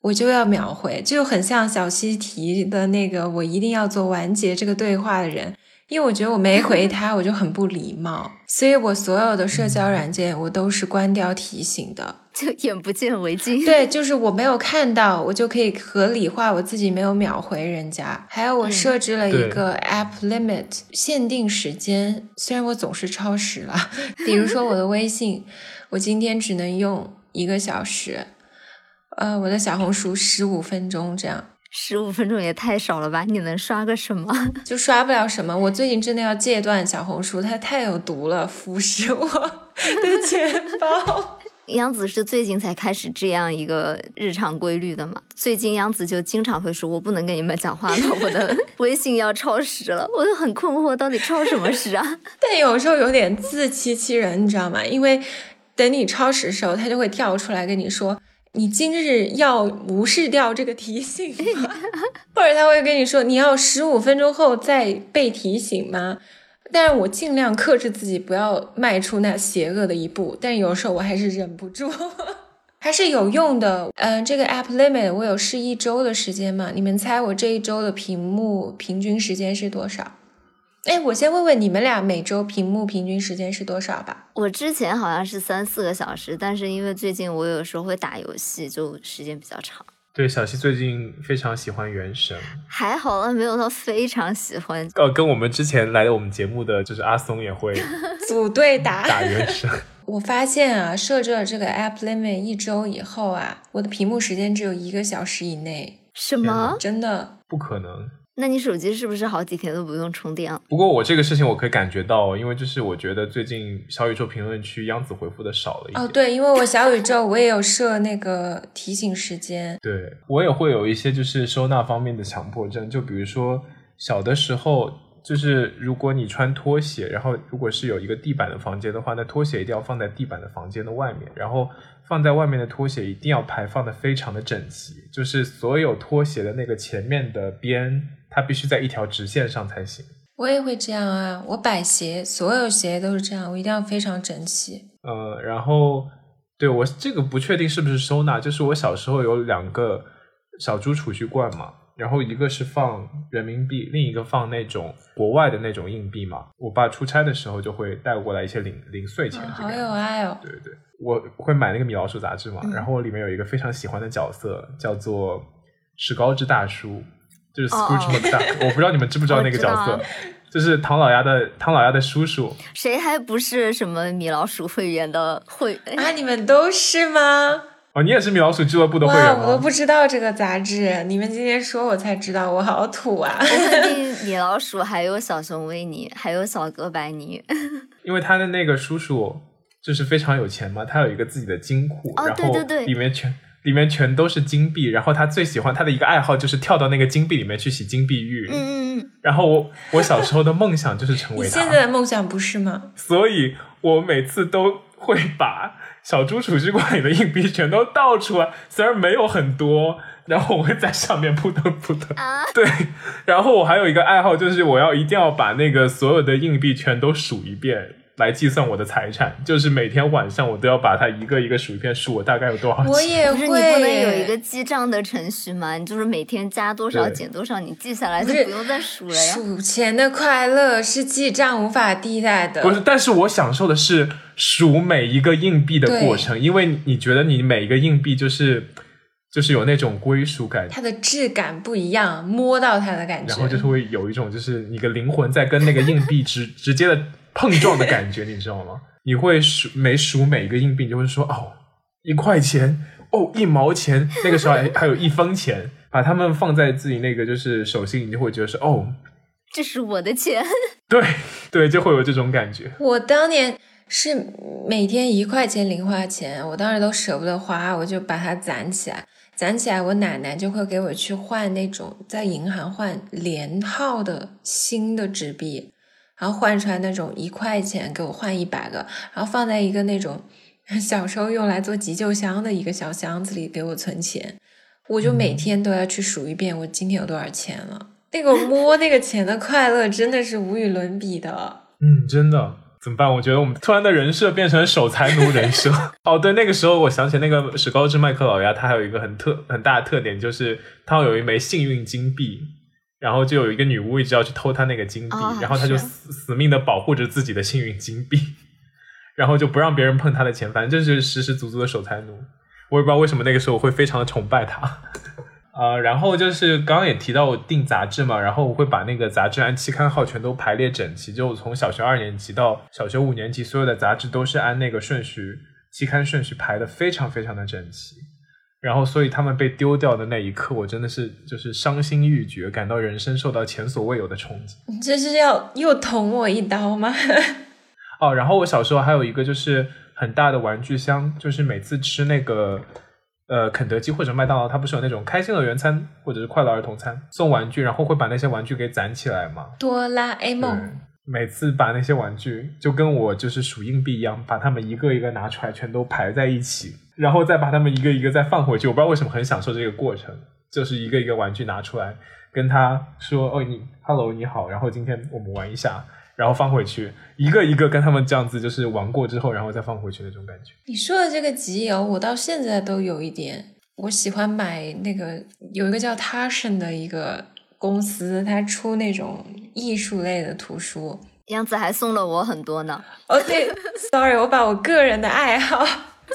Speaker 1: 我就要秒回，就很像小西提的那个，我一定要做完结这个对话的人。因为我觉得我没回他，我就很不礼貌，所以我所有的社交软件我都是关掉提醒的。(laughs)
Speaker 2: 就眼不见为净。
Speaker 1: 对，就是我没有看到，我就可以合理化我自己没有秒回人家。还有，我设置了一个 app limit，、限定时间。虽然我总是超时了，(laughs) 比如说我的微信，我今天只能用一个小时，呃，我的小红书十五分钟这样。
Speaker 2: 十五分钟也太少了吧？你能刷个什么？(laughs)
Speaker 1: 就刷不了什么。我最近真的要戒断小红书，它太有毒了，腐蚀我的钱包。(laughs)
Speaker 2: 杨子是最近才开始这样一个日常规律的嘛？最近杨子就经常会说：“我不能跟你们讲话了，我的 (laughs) 微信要超时了。”我就很困惑，到底超什么时啊？
Speaker 1: 但有时候有点自欺欺人，你知道吗？因为等你超时的时候，它就会跳出来跟你说。你今日要无视掉这个提醒吗？(laughs) 或者他会跟你说你要十五分钟后再被提醒吗？但是我尽量克制自己不要迈出那邪恶的一步，但有时候我还是忍不住，(laughs) 还是有用的。嗯、这个 app limit 我有试一周的时间嘛？你们猜我这一周的屏幕平均时间是多少？哎，我先问问你们俩每周屏幕平均时间是多少吧？
Speaker 2: 我之前好像是三四个小时，但是因为最近我有时候会打游戏，就时间比较长。
Speaker 3: 对，小西最近非常喜欢《原神》，
Speaker 2: 还好了，没有到非常喜欢。
Speaker 3: 呃，跟我们之前来我们节目的就是阿松也会 (laughs)
Speaker 1: 组队打 (laughs)
Speaker 3: 打《原神》。(laughs)
Speaker 1: 我发现啊，设置了这个 app limit 一周以后啊，我的屏幕时间只有一个小时以内，
Speaker 2: 什么？
Speaker 1: 真的？
Speaker 3: 不可能。
Speaker 2: 那你手机是不是好几天都不用充电了？
Speaker 3: 不过我这个事情我可以感觉到，因为就是我觉得最近小宇宙评论区央子回复的少了一点。
Speaker 1: 哦，对，因为我小宇宙我也有设那个提醒时间。
Speaker 3: 对我也会有一些就是收纳方面的强迫症，就比如说小的时候，就是如果你穿拖鞋，然后如果是有一个地板的房间的话，那拖鞋一定要放在地板的房间的外面，然后放在外面的拖鞋一定要排放的非常的整齐，就是所有拖鞋的那个前面的边。它必须在一条直线上才行。
Speaker 1: 我也会这样啊，我摆鞋，所有鞋都是这样，我一定要非常整齐。
Speaker 3: 呃，然后对我这个不确定是不是收纳，就是我小时候有两个小猪储蓄罐嘛，然后一个是放人民币，另一个放那种国外的那种硬币嘛。我爸出差的时候就会带过来一些零零碎钱，
Speaker 1: 好有爱哦。
Speaker 3: 对对对，我会买那个米老鼠杂志嘛，然后我里面有一个非常喜欢的角色叫做史高之大叔，就是 Scrooge McDuck，(laughs) 我不知道你们知不知道那个角色。就是唐老鸭的唐老鸭的叔叔，
Speaker 2: 谁还不是什么米老鼠会员的会
Speaker 1: 啊？你们都是吗？
Speaker 3: 哦，你也是米老鼠俱乐部的会员
Speaker 1: 吗？我都不知道这个杂志，你们今天说我才知道，我好土啊！
Speaker 2: 我肯定米老鼠还有小熊维尼，还有小哥白尼，(laughs)
Speaker 3: 因为他的那个叔叔就是非常有钱嘛，他有一个自己的金库，
Speaker 2: 然后里
Speaker 3: 面全。里面全都是金币，然后他最喜欢他的一个爱好就是跳到那个金币里面去洗金币浴。
Speaker 2: 嗯嗯嗯。
Speaker 3: 然后我我小时候的梦想就是成为他。
Speaker 1: 现在的梦想不是吗？
Speaker 3: 所以我每次都会把小猪储蓄罐里的硬币全都倒出来，虽然没有很多，然后我会在上面扑腾扑腾。
Speaker 2: 啊。
Speaker 3: 对。然后我还有一个爱好就是我要一定要把那个所有的硬币全都数一遍。来计算我的财产，就是每天晚上我都要把它一个一个数一遍，数我大概有多少钱。
Speaker 1: 我也会，
Speaker 2: 不是你不能有一个记账的程序吗？你就是每天加多少减多少，你记下来就不用再数了呀。
Speaker 1: 数钱的快乐是记账无法替代的。
Speaker 3: 不是，但是我享受的是数每一个硬币的过程，因为你觉得你每一个硬币就是就是有那种归属感，
Speaker 1: 它的质感不一样，摸到它的感
Speaker 3: 觉，然后就是会有一种就是你的灵魂在跟那个硬币直 (laughs) 直接的。碰撞的感觉，你知道吗？(laughs) 你会数每数每一个硬币，你就会说哦，一块钱，哦，一毛钱，(laughs) 那个时候还还有一分钱，把它们放在自己那个就是手心，你就会觉得是哦，
Speaker 2: 这是我的钱。(laughs)
Speaker 3: 对对，就会有这种感觉。
Speaker 1: 我当年是每天一块钱零花钱，我当时都舍不得花，我就把它攒起来，攒起来，我奶奶就会给我去换那种在银行换连号的新的纸币。然后换出来那种一块钱，给我换一百个，然后放在一个那种 (laughs) 小时候用来做急救箱的一个小箱子里给我存钱。我就每天都要去数一遍我今天有多少钱了。那个摸那个钱的快乐真的是无与伦比的。
Speaker 3: 嗯，真的怎么办？我觉得我们突然的人设变成守财奴人设。(laughs) 哦，对，那个时候我想起那个史高治麦克老鸭，他还有一个很特很大的特点，就是他有一枚幸运金币。然后就有一个女巫一直要去偷他那个金币，然后他就死死命的保护着自己的幸运金币，(laughs) 然后就不让别人碰他的钱，反正就是实实足足的守财奴。我也不知道为什么那个时候我会非常的崇拜他。啊，然后就是刚刚也提到我订杂志嘛，然后我会把那个杂志按期刊号全都排列整齐，就从小学二年级到小学五年级，所有的杂志都是按那个顺序期刊顺序排的非常非常的整齐。然后，所以他们被丢掉的那一刻，我真的是就是伤心欲绝，感到人生受到前所未有的冲击。
Speaker 1: 你这是要又捅我一刀吗？(laughs)
Speaker 3: 哦，然后我小时候还有一个就是很大的玩具箱，就是每次吃那个呃肯德基或者麦当劳，它不是有那种开心乐园餐或者是快乐儿童餐送玩具，然后会把那些玩具给攒起来嘛？
Speaker 1: 哆啦 A 梦。
Speaker 3: 每次把那些玩具就跟我就是数硬币一样，把它们一个一个拿出来，全都排在一起。然后再把它们一个一个再放回去，我不知道为什么很享受这个过程，就是一个一个玩具拿出来，跟他说：“哦，你，hello，你好。”然后今天我们玩一下，然后放回去，一个一个跟他们这样子，就是玩过之后，然后再放回去那种感觉。
Speaker 1: 你说的这个集邮，我到现在都有一点，我喜欢买那个有一个叫 t a s h n 的一个公司，它出那种艺术类的图书。(laughs)
Speaker 2: 杨子还送了我很多呢。
Speaker 1: 哦，对，sorry，我把我个人的爱好。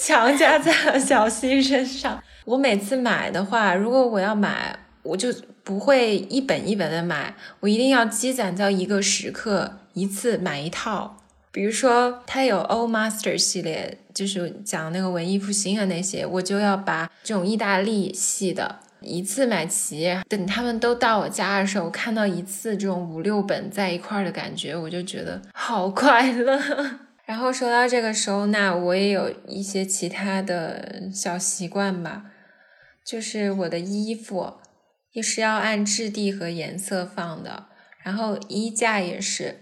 Speaker 1: 强加在了小溪身上。我每次买的话，如果我要买，我就不会一本一本的买，我一定要积攒到一个时刻，一次买一套。比如说，它有 Old Master 系列，就是讲那个文艺复兴啊那些，我就要把这种意大利系的一次买齐。等他们都到我家的时候，看到一次这种五六本在一块儿的感觉，我就觉得好快乐。然后说到这个收纳，我也有一些其他的小习惯吧，就是我的衣服也是要按质地和颜色放的，然后衣架也是。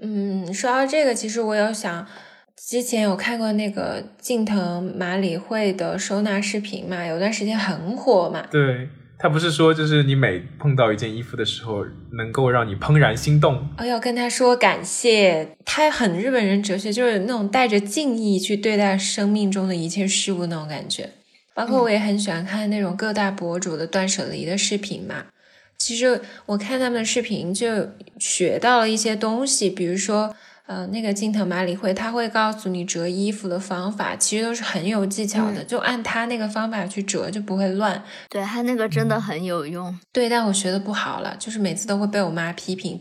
Speaker 1: 嗯，说到这个，其实我有想，之前有看过那个近藤麻里惠的收纳视频嘛，有段时间很火嘛。
Speaker 3: 对，他不是说就是你每碰到一件衣服的时候，能够让你怦然心动。
Speaker 1: 哦，要跟他说感谢，他很日本人哲学，就是那种带着敬意去对待生命中的一切事物那种感觉。包括我也很喜欢看那种各大博主的断舍离的视频嘛。其实我看他们的视频就学到了一些东西，比如说。呃，那个金藤麻里惠，他会告诉你折衣服的方法，其实都是很有技巧的，就按他那个方法去折，就不会乱。
Speaker 2: 对他那个真的很有用。
Speaker 1: 对，但我学的不好了，就是每次都会被我妈批评，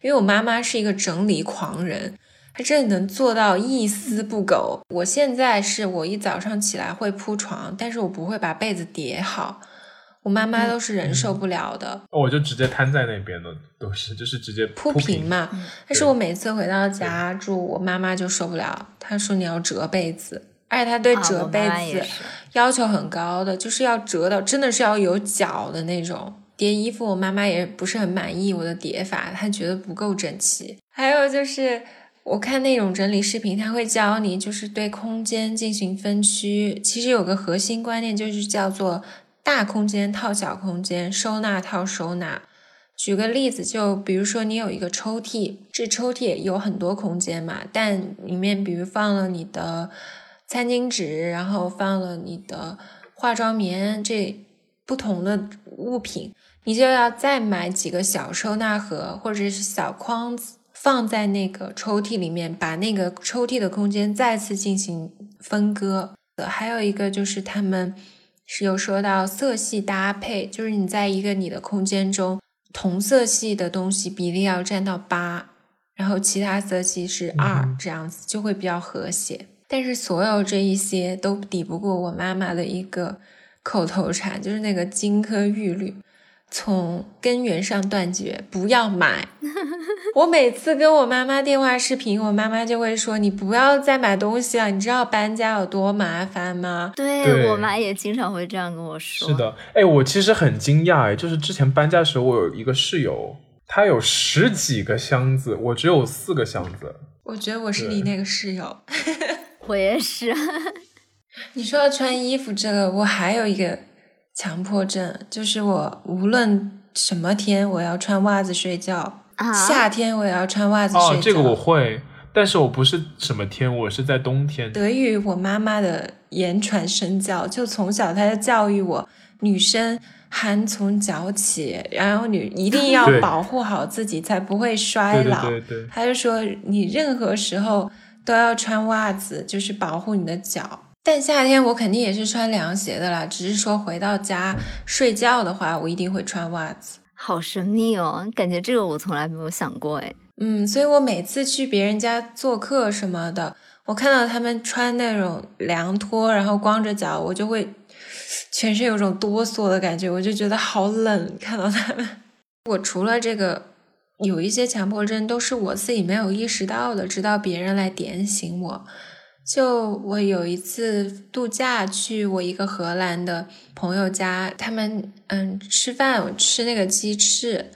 Speaker 1: 因为我妈妈是一个整理狂人，她真的能做到一丝不苟。我现在是我一早上起来会铺床，但是我不会把被子叠好。我妈妈都是忍受不了的，
Speaker 3: 我就直接瘫在那边的，都是就是直接
Speaker 1: 铺
Speaker 3: 平
Speaker 1: 嘛。但是我每次回到家住，我妈妈就受不了，她说你要折被子，而且她对折被子要求很高的，就是要折到真的是要有角的那种。叠衣服，我妈妈也不是很满意我的叠法，她觉得不够整齐。还有就是我看那种整理视频，他会教你就是对空间进行分区，其实有个核心观念就是叫做。大空间套小空间，收纳套收纳。举个例子，就比如说你有一个抽屉，这抽屉有很多空间嘛，但里面比如放了你的餐巾纸，然后放了你的化妆棉，这不同的物品，你就要再买几个小收纳盒或者是小筐子，放在那个抽屉里面，把那个抽屉的空间再次进行分割。还有一个就是他们。是有说到色系搭配，就是你在一个你的空间中，同色系的东西比例要占到八，然后其他色系是二，这样子就会比较和谐。但是所有这一些都抵不过我妈妈的一个口头禅，就是那个金科玉律。从根源上断绝，不要买。(laughs) 我每次跟我妈妈电话视频，我妈妈就会说：“你不要再买东西了，你知道搬家有多麻烦吗？”
Speaker 2: 对我妈也经常会这样跟我说。
Speaker 3: 是的，哎，我其实很惊讶，哎，就是之前搬家的时候，我有一个室友，他有十几个箱子，我只有四个箱子。
Speaker 1: 我觉得我是你那个室友，(laughs)
Speaker 2: 我也是。(laughs)
Speaker 1: 你说要穿衣服这个，我还有一个。强迫症就是我无论什么天我要穿袜子睡觉，夏天我也要穿袜子睡觉。
Speaker 3: 哦，这个我会，但是我不是什么天，我是在冬天。
Speaker 1: 得益于我妈妈的言传身教，就从小她就教育我，女生寒从脚起，然后女一定要保护好自己，才不会衰老。
Speaker 3: 对对对，
Speaker 1: 她就说你任何时候都要穿袜子，就是保护你的脚。但夏天我肯定也是穿凉鞋的啦，只是说回到家睡觉的话，我一定会穿袜子。
Speaker 2: 好神秘哦，感觉这个我从来没有想过哎。
Speaker 1: 嗯，所以我每次去别人家做客什么的，我看到他们穿那种凉拖，然后光着脚，我就会全身有种哆嗦的感觉，我就觉得好冷。看到他们，我除了这个有一些强迫症，都是我自己没有意识到的，直到别人来点醒我。就我有一次度假去我一个荷兰的朋友家，他们嗯吃饭，我吃那个鸡翅，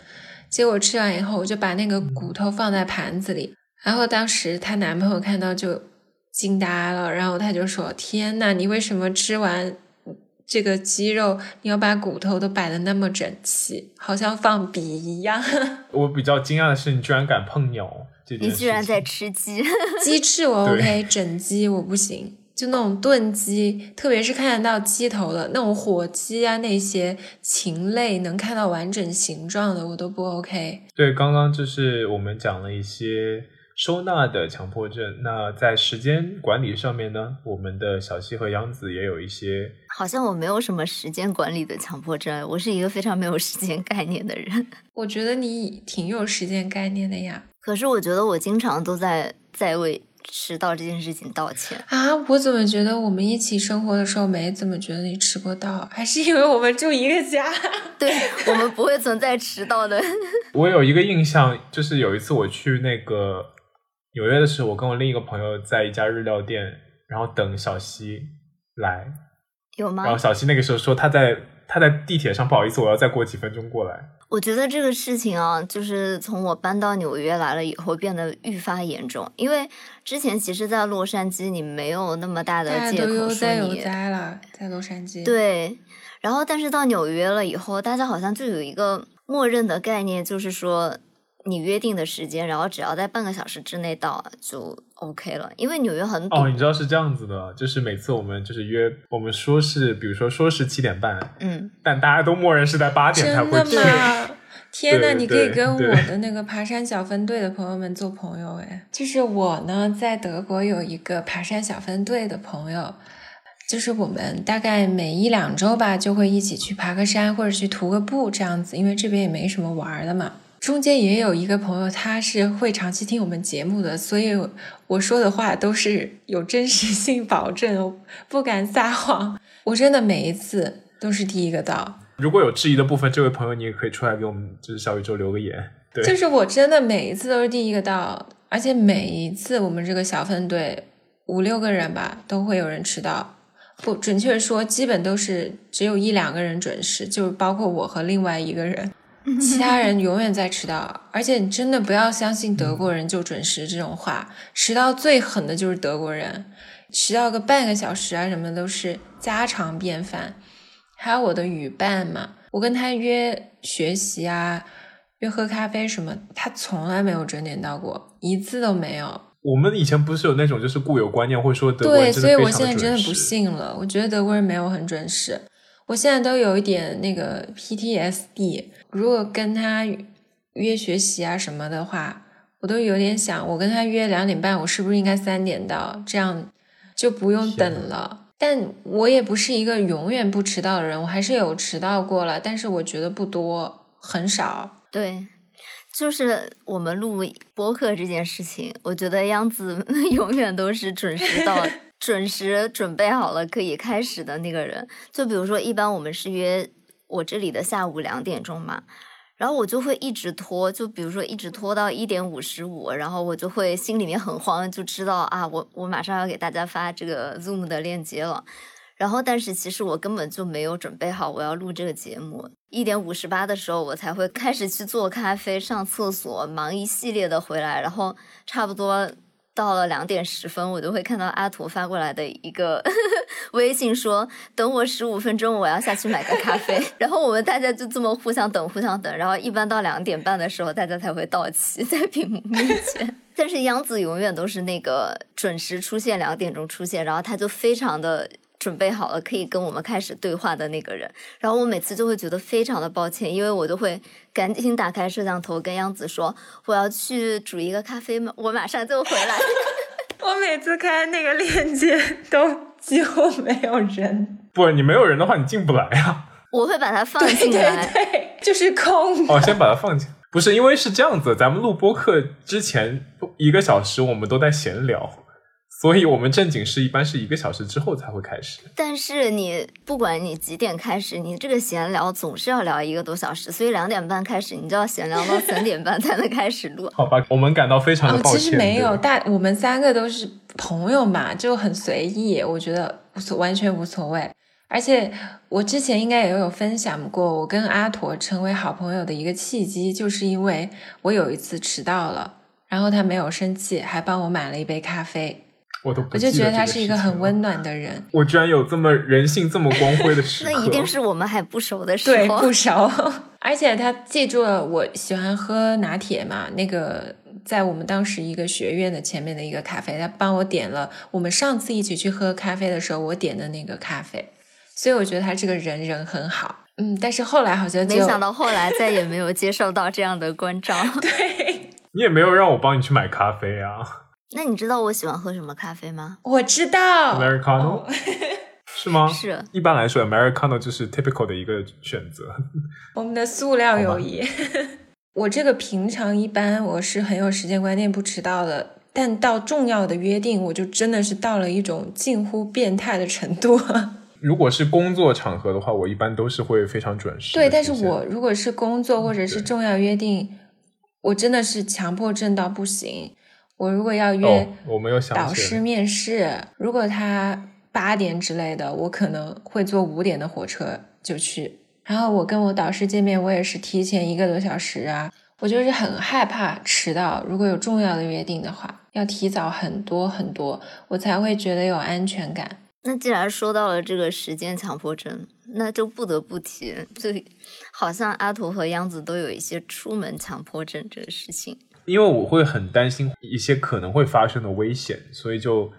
Speaker 1: 结果吃完以后我就把那个骨头放在盘子里，然后当时她男朋友看到就惊呆了，然后他就说：“天呐，你为什么吃完这个鸡肉，你要把骨头都摆的那么整齐，好像放笔一样？” (laughs)
Speaker 3: 我比较惊讶的是，你居然敢碰鸟。
Speaker 2: 你居然在吃鸡？(laughs)
Speaker 1: 鸡翅我 OK，整鸡我不行。就那种炖鸡，特别是看得到鸡头的那种火鸡啊，那些禽类能看到完整形状的，我都不 OK。
Speaker 3: 对，刚刚就是我们讲了一些收纳的强迫症。那在时间管理上面呢，我们的小溪和杨子也有一些。
Speaker 2: 好像我没有什么时间管理的强迫症，我是一个非常没有时间概念的人。(laughs)
Speaker 1: 我觉得你挺有时间概念的呀。
Speaker 2: 可是我觉得我经常都在在为迟到这件事情道歉
Speaker 1: 啊！我怎么觉得我们一起生活的时候没怎么觉得你迟过到？还是因为我们住一个家？(laughs)
Speaker 2: 对我们不会存在迟到的。(laughs)
Speaker 3: 我有一个印象，就是有一次我去那个纽约的时候，我跟我另一个朋友在一家日料店，然后等小西来，
Speaker 2: 有吗？
Speaker 3: 然后小西那个时候说他在他在地铁上，不好意思，我要再过几分钟过来。
Speaker 2: 我觉得这个事情啊，就是从我搬到纽约来了以后变得愈发严重。因为之前其实，在洛杉矶你没有那么大的借口说你
Speaker 1: 在有灾了，在洛杉矶。
Speaker 2: 对，然后但是到纽约了以后，大家好像就有一个默认的概念，就是说你约定的时间，然后只要在半个小时之内到就 OK 了，因为纽约很堵。
Speaker 3: 哦，你知道是这样子的，就是每次我们就是约，我们说是，比如说说是七点半，
Speaker 2: 嗯，
Speaker 3: 但大家都默认是在八点才
Speaker 1: 真的
Speaker 3: 会去。
Speaker 1: 吗？天呐，你可以跟我的那个爬山小分队的朋友们做朋友哎。就是我呢，在德国有一个爬山小分队的朋友，就是我们大概每一两周吧，就会一起去爬个山或者去徒个步这样子，因为这边也没什么玩儿的嘛。中间也有一个朋友，他是会长期听我们节目的，所以我说的话都是有真实性保证，我不敢撒谎。我真的每一次都是第一个到，
Speaker 3: 如果有质疑的部分，这位朋友你也可以出来给我们就是小宇宙留个言。对，
Speaker 1: 就是我真的每一次都是第一个到，而且每一次我们这个小分队五六个人吧，都会有人迟到。不准确说，基本都是只有一两个人准时，就是包括我和另外一个人，其他人永远在迟到。而且你真的不要相信德国人就准时这种话，迟到最狠的就是德国人，迟到个半个小时啊什么都是家常便饭。还有我的语伴嘛，我跟他约学习啊，约喝咖啡什么，他从来没有准点到过，一次都没有。
Speaker 3: 我们以前不是有那种就是固有观念，会说德国，人真的非常
Speaker 1: 所以我现在真的不信了。我觉得德国人没有很准时，我现在都有一点那个 PTSD。如果跟他约学习啊什么的话，我都有点想，我跟他约两点半，我是不是应该三点到？这样就不用等了。但我也不是一个永远不迟到的人，我还是有迟到过了，但是我觉得不多，很少。
Speaker 2: 对，就是我们录播客这件事情，我觉得央子 (laughs) 永远都是准时到、(laughs) 准时准备好了可以开始的那个人。就比如说，一般我们是约我这里的下午两点钟嘛，然后我就会一直拖，就比如说一直拖到一点五十五，然后我就会心里面很慌，就知道啊，我我马上要给大家发这个 Zoom 的链接了。然后，但是其实我根本就没有准备好我要录这个节目。一点五十八的时候，我才会开始去做咖啡、上厕所，忙一系列的回来。然后差不多到了两点十分，我都会看到阿图发过来的一个 (laughs) 微信说：“等我十五分钟，我要下去买个咖啡。(laughs) ”然后我们大家就这么互相等、互相等。然后一般到两点半的时候，大家才会到齐在屏幕面前。(laughs) 但是杨子永远都是那个准时出现，两点钟出现，然后他就非常的。准备好了可以跟我们开始对话的那个人，然后我每次就会觉得非常的抱歉，因为我就会赶紧打开摄像头跟央子说我要去煮一个咖啡嘛，我马上就回来。(laughs)
Speaker 1: 我每次开那个链接都几乎没有人，
Speaker 3: 不，你没有人的话，你进不来呀。
Speaker 2: 我会把它放
Speaker 1: 对对
Speaker 2: 进来。
Speaker 1: 对，就是空。
Speaker 3: 哦，先把它放进。不是，因为是这样子，咱们录播课之前一个小时我们都在闲聊，所以我们正经是一般是一个小时之后才会开始。
Speaker 2: 但是你不管你几点开始，你这个闲聊总是要聊一个多小时，所以两点半开始，你就要闲聊到三点半才能开始录。
Speaker 3: 好吧，我们感到非常的
Speaker 1: 哦，
Speaker 3: 抱歉。
Speaker 1: 其实没有，
Speaker 3: 对
Speaker 1: 大我们三个都是朋友嘛，就很随意，我觉得无所完全无所谓。而且我之前应该也有分享过，我跟阿驼成为好朋友的一个契机，就是因为我有一次迟到了，然后他没有生气，还帮我买了一杯咖啡，
Speaker 3: 我都不
Speaker 1: 我就
Speaker 3: 记得这
Speaker 1: 觉得他是一个很温暖的人。
Speaker 3: 我居然有这么人性这么光辉的时 (laughs) 刻，
Speaker 2: 那一定是我们还不熟的时候
Speaker 1: 对，
Speaker 2: 候。
Speaker 1: 不熟。(laughs) 而且他记住了我喜欢喝拿铁嘛，那个在我们当时一个学院的前面的一个咖啡，他帮我点了我们上次一起去喝咖啡的时候我点的那个咖啡，所以我觉得他这个人人很好。嗯，但是后来好像就
Speaker 2: 没想到后来再也没有接受到这样的关照。(laughs)
Speaker 1: 对，
Speaker 3: 你也没有让我帮你去买咖啡啊
Speaker 2: 那你知道我喜欢喝什么咖啡吗？
Speaker 1: 我知道
Speaker 3: ，Americano、
Speaker 1: 哦 (laughs)
Speaker 3: 是吗？
Speaker 2: 是
Speaker 3: 一般来说，Americano 就是 typical 的一个选择。
Speaker 1: 我们的塑料友谊。(laughs) 我这个平常一般我是很有时间观念，不迟到的。但到重要的约定，我就真的是到了一种近乎变态的程度。(laughs)
Speaker 3: 如果是工作场合的话，我一般都是会非常准时
Speaker 1: 对，但是我如果是工作或者是重要约定，我真的是强迫症到不行。我如果要约
Speaker 3: 哦，我没有想
Speaker 1: 导。师面试，如果他八点之类的，我可能会坐五点的火车就去。然后我跟我导师见面，我也是提前一个多小时啊。我就是很害怕迟到，如果有重要的约定的话，要提早很多很多，我才会觉得有安全感。
Speaker 2: 那既然说到了这个时间强迫症，那就不得不提，就好像阿图和央子都有一些出门强迫症这个事情。
Speaker 3: 因为我会很担心一些可能会发生的危险，所以就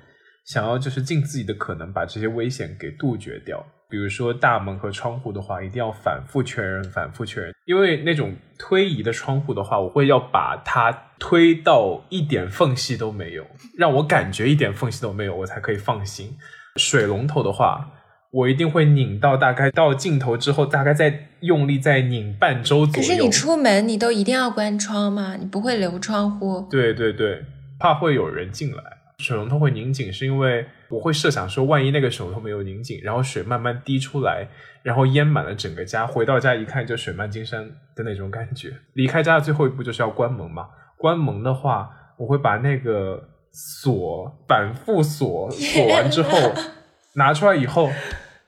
Speaker 3: 想要就是尽自己的可能把这些危险给杜绝掉。比如说大门和窗户的话，一定要反复确认，反复确认。因为那种推移的窗户的话，我会要把它推到一点缝隙都没有，让我感觉一点缝隙都没有，我才可以放心。水龙头的话，我一定会拧到大概到尽头之后，大概再用力再拧半周左右。
Speaker 1: 可是你出门，你都一定要关窗吗？你不会留窗户？
Speaker 3: 对对对，怕会有人进来。水龙头会拧紧，是因为我会设想说，万一那个水龙头没有拧紧，然后水慢慢滴出来，然后淹满了整个家，回到家一看就水漫金山的那种感觉。离开家的最后一步就是要关门嘛。关门的话，我会把那个锁反复锁，锁完之后 (laughs) 拿出来以后，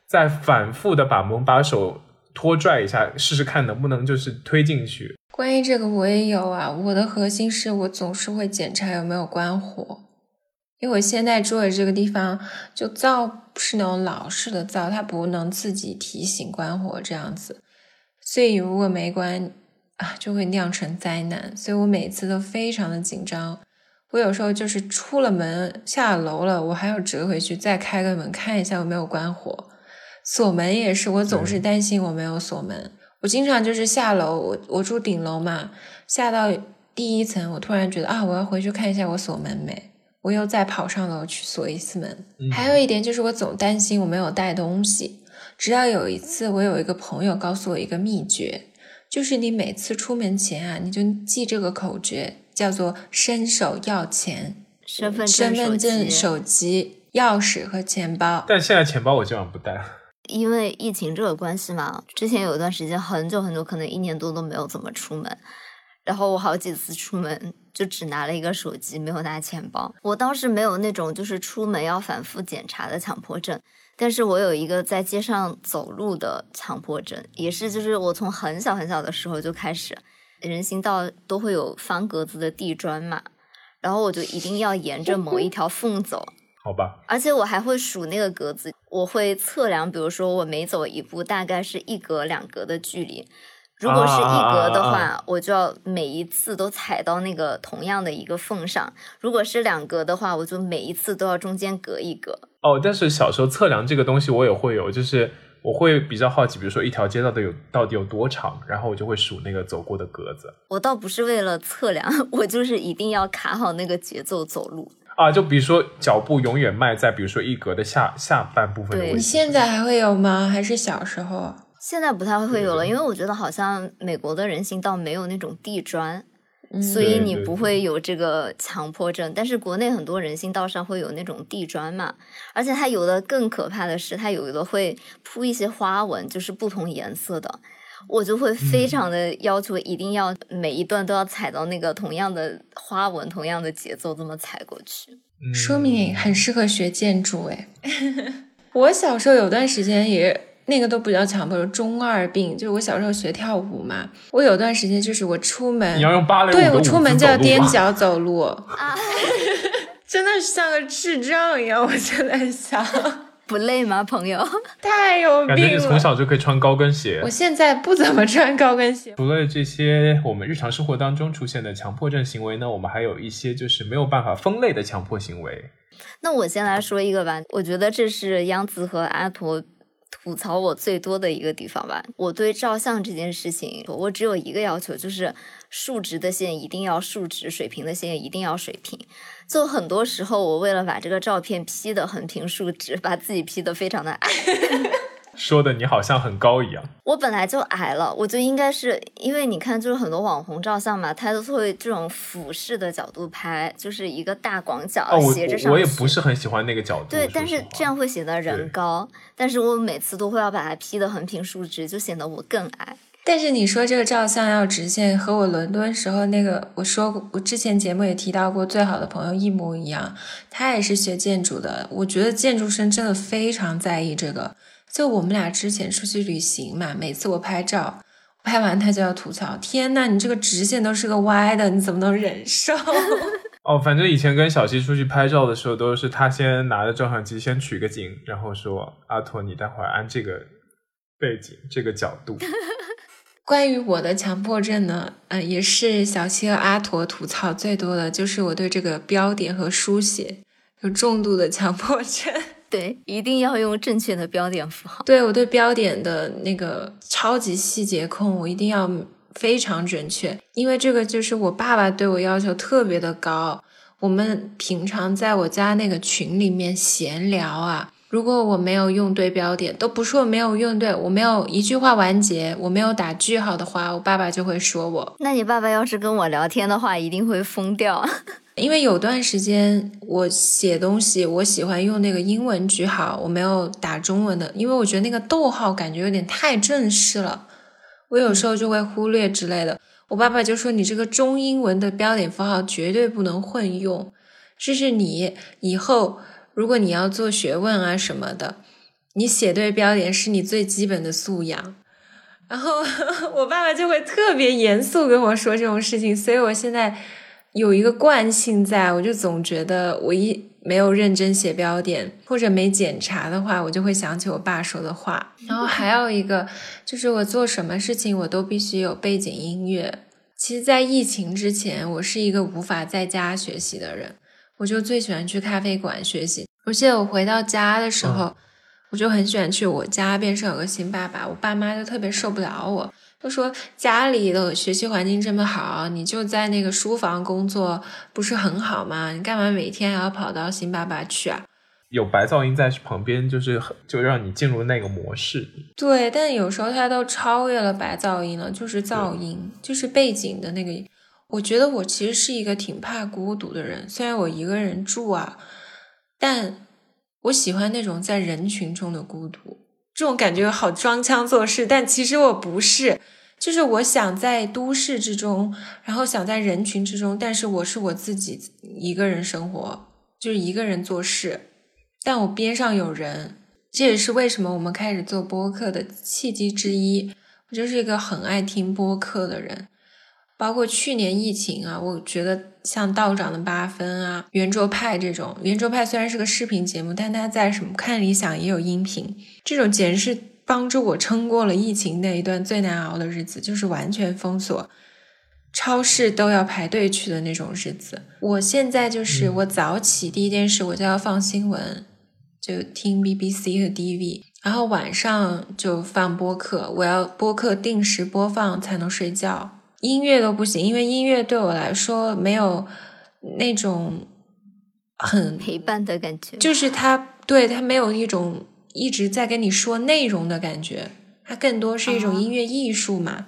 Speaker 3: 再反复的把门把手拖拽一下，试试看能不能就是推进去。
Speaker 1: 关于这个我也有啊，我的核心是我总是会检查有没有关火。因为我现在住的这个地方，就灶是那种老式的灶，它不能自己提醒关火这样子，所以如果没关啊，就会酿成灾难。所以我每次都非常的紧张。我有时候就是出了门下楼了，我还要折回去再开个门看一下有没有关火。锁门也是，我总是担心我没有锁门。我经常就是下楼，我我住顶楼嘛，下到第一层，我突然觉得啊，我要回去看一下我锁门没。我又再跑上楼去锁一次门。还有一点就是，我总担心我没有带东西。直到有一次，我有一个朋友告诉我一个秘诀，就是你每次出门前啊，你就记这个口诀，叫做“伸手要钱”，
Speaker 2: 身份
Speaker 1: 身份证、
Speaker 2: 手
Speaker 1: 机、钥匙和钱包。
Speaker 3: 但现在钱包我基本上不带，
Speaker 2: 因为疫情这个关系嘛。之前有一段时间，很久很久，可能一年多都没有怎么出门。然后我好几次出门就只拿了一个手机，没有拿钱包。我当时没有那种就是出门要反复检查的强迫症，但是我有一个在街上走路的强迫症，也是就是我从很小很小的时候就开始，人行道都会有方格子的地砖嘛，然后我就一定要沿着某一条缝走。(laughs)
Speaker 3: 好吧。
Speaker 2: 而且我还会数那个格子，我会测量，比如说我每走一步大概是一格两格的距离。如果是一格的话，我就要每一次都踩到那个同样的一个缝上；如果是两格的话，我就每一次都要中间隔一格。
Speaker 3: 哦，但是小时候测量这个东西我也会有，就是我会比较好奇，比如说一条街道的有到底有多长，然后我就会数那个走过的格子。
Speaker 2: 我倒不是为了测量，(laughs) 我就是一定要卡好那个节奏走路
Speaker 3: 啊。就比如说脚步永远迈在比如说一格的下下半部分。
Speaker 1: 你现在还会有吗？还是小时候？
Speaker 2: 现在不太会有了，因为我觉得好像美国的人行道没有那种地砖，所以你不会有这个强迫症。但是国内很多人行道上会有那种地砖嘛，而且它有的更可怕的是，它有的会铺一些花纹，就是不同颜色的，我就会非常的要求一定要每一段都要踩到那个同样的花纹、同样的节奏这么踩过去。
Speaker 1: 说明你很适合学建筑哎，(laughs) 我小时候有段时间也。那个都不叫强迫症，中二病。就是我小时候学跳舞嘛，我有段时间就是我出门，
Speaker 3: 你要用芭蕾舞
Speaker 1: 对我出门就要踮脚走路啊，(laughs) 真的是像个智障一样。我现在想，(laughs)
Speaker 2: 不累吗，朋友？
Speaker 1: 太有病了。感觉
Speaker 3: 你从小就可以穿高跟鞋。
Speaker 1: 我现在不怎么穿高跟鞋。
Speaker 3: 除了这些我们日常生活当中出现的强迫症行为呢，我们还有一些就是没有办法分类的强迫行为。
Speaker 2: 那我先来说一个吧，我觉得这是央子和阿驼。吐槽我最多的一个地方吧，我对照相这件事情，我只有一个要求，就是竖直的线一定要竖直，水平的线一定要水平。就很多时候，我为了把这个照片 P 的横平竖直，把自己 P 的非常的矮。(laughs)
Speaker 3: 说的你好像很高一样，
Speaker 2: 我本来就矮了，我就应该是因为你看，就是很多网红照相嘛，他都会这种俯视的角度拍，就是一个大广角斜着上。
Speaker 3: 我也不是很喜欢那个角度。
Speaker 2: 对，但是这样会显得人高，但是我每次都会要把它 P 的横平竖直，就显得我更矮。
Speaker 1: 但是你说这个照相要直线，和我伦敦时候那个我说过，我之前节目也提到过，最好的朋友一模一样，他也是学建筑的。我觉得建筑生真的非常在意这个。就我们俩之前出去旅行嘛，每次我拍照，拍完他就要吐槽：“天呐，你这个直线都是个歪的，你怎么能忍受？” (laughs)
Speaker 3: 哦，反正以前跟小西出去拍照的时候，都是他先拿着照相机先取个景，然后说：“阿托，你待会儿按这个背景、这个角度。(laughs)
Speaker 1: 关于我的强迫症呢，呃，也是小七和阿驼吐槽最多的，就是我对这个标点和书写有重度的强迫症。
Speaker 2: 对，一定要用正确的标点符号。
Speaker 1: 对我对标点的那个超级细节控，我一定要非常准确，因为这个就是我爸爸对我要求特别的高。我们平常在我家那个群里面闲聊啊，如果我没有用对标点，都不是我没有用对，我没有一句话完结，我没有打句号的话，我爸爸就会说我。
Speaker 2: 那你爸爸要是跟我聊天的话，一定会疯掉。
Speaker 1: 因为有段时间我写东西，我喜欢用那个英文句号，我没有打中文的，因为我觉得那个逗号感觉有点太正式了，我有时候就会忽略之类的。我爸爸就说：“你这个中英文的标点符号绝对不能混用，这是你以后如果你要做学问啊什么的，你写对标点是你最基本的素养。”然后 (laughs) 我爸爸就会特别严肃跟我说这种事情，所以我现在有一个惯性在，我就总觉得我一没有认真写标点或者没检查的话，我就会想起我爸说的话。然后还有一个就是我做什么事情我都必须有背景音乐。其实，在疫情之前，我是一个无法在家学习的人，我就最喜欢去咖啡馆学习。我记得我回到家的时候，我就很喜欢去我家边上有个新爸爸，我爸妈就特别受不了我，就说家里的学习环境这么好，你就在那个书房工作不是很好吗？你干嘛每天还要跑到新爸爸去啊？
Speaker 3: 有白噪音在旁边，就是就让你进入那个模式。
Speaker 1: 对，但有时候它都超越了白噪音了，就是噪音，就是背景的那个。我觉得我其实是一个挺怕孤独的人，虽然我一个人住啊，但我喜欢那种在人群中的孤独，这种感觉好装腔作势，但其实我不是，就是我想在都市之中，然后想在人群之中，但是我是我自己一个人生活，就是一个人做事。但我边上有人，这也是为什么我们开始做播客的契机之一。我就是一个很爱听播客的人，包括去年疫情啊，我觉得像道长的八分啊、圆桌派这种，圆桌派虽然是个视频节目，但它在什么看理想也有音频，这种简直是帮助我撑过了疫情那一段最难熬的日子，就是完全封锁。超市都要排队去的那种日子。我现在就是我早起第一件事我就要放新闻。就听 BBC 和 DV，然后晚上就放播客，我要播客定时播放才能睡觉，音乐都不行，因为音乐对我来说没有那种很
Speaker 2: 陪伴的感觉，
Speaker 1: 就是它对它没有一种一直在跟你说内容的感觉，它更多是一种音乐艺术嘛。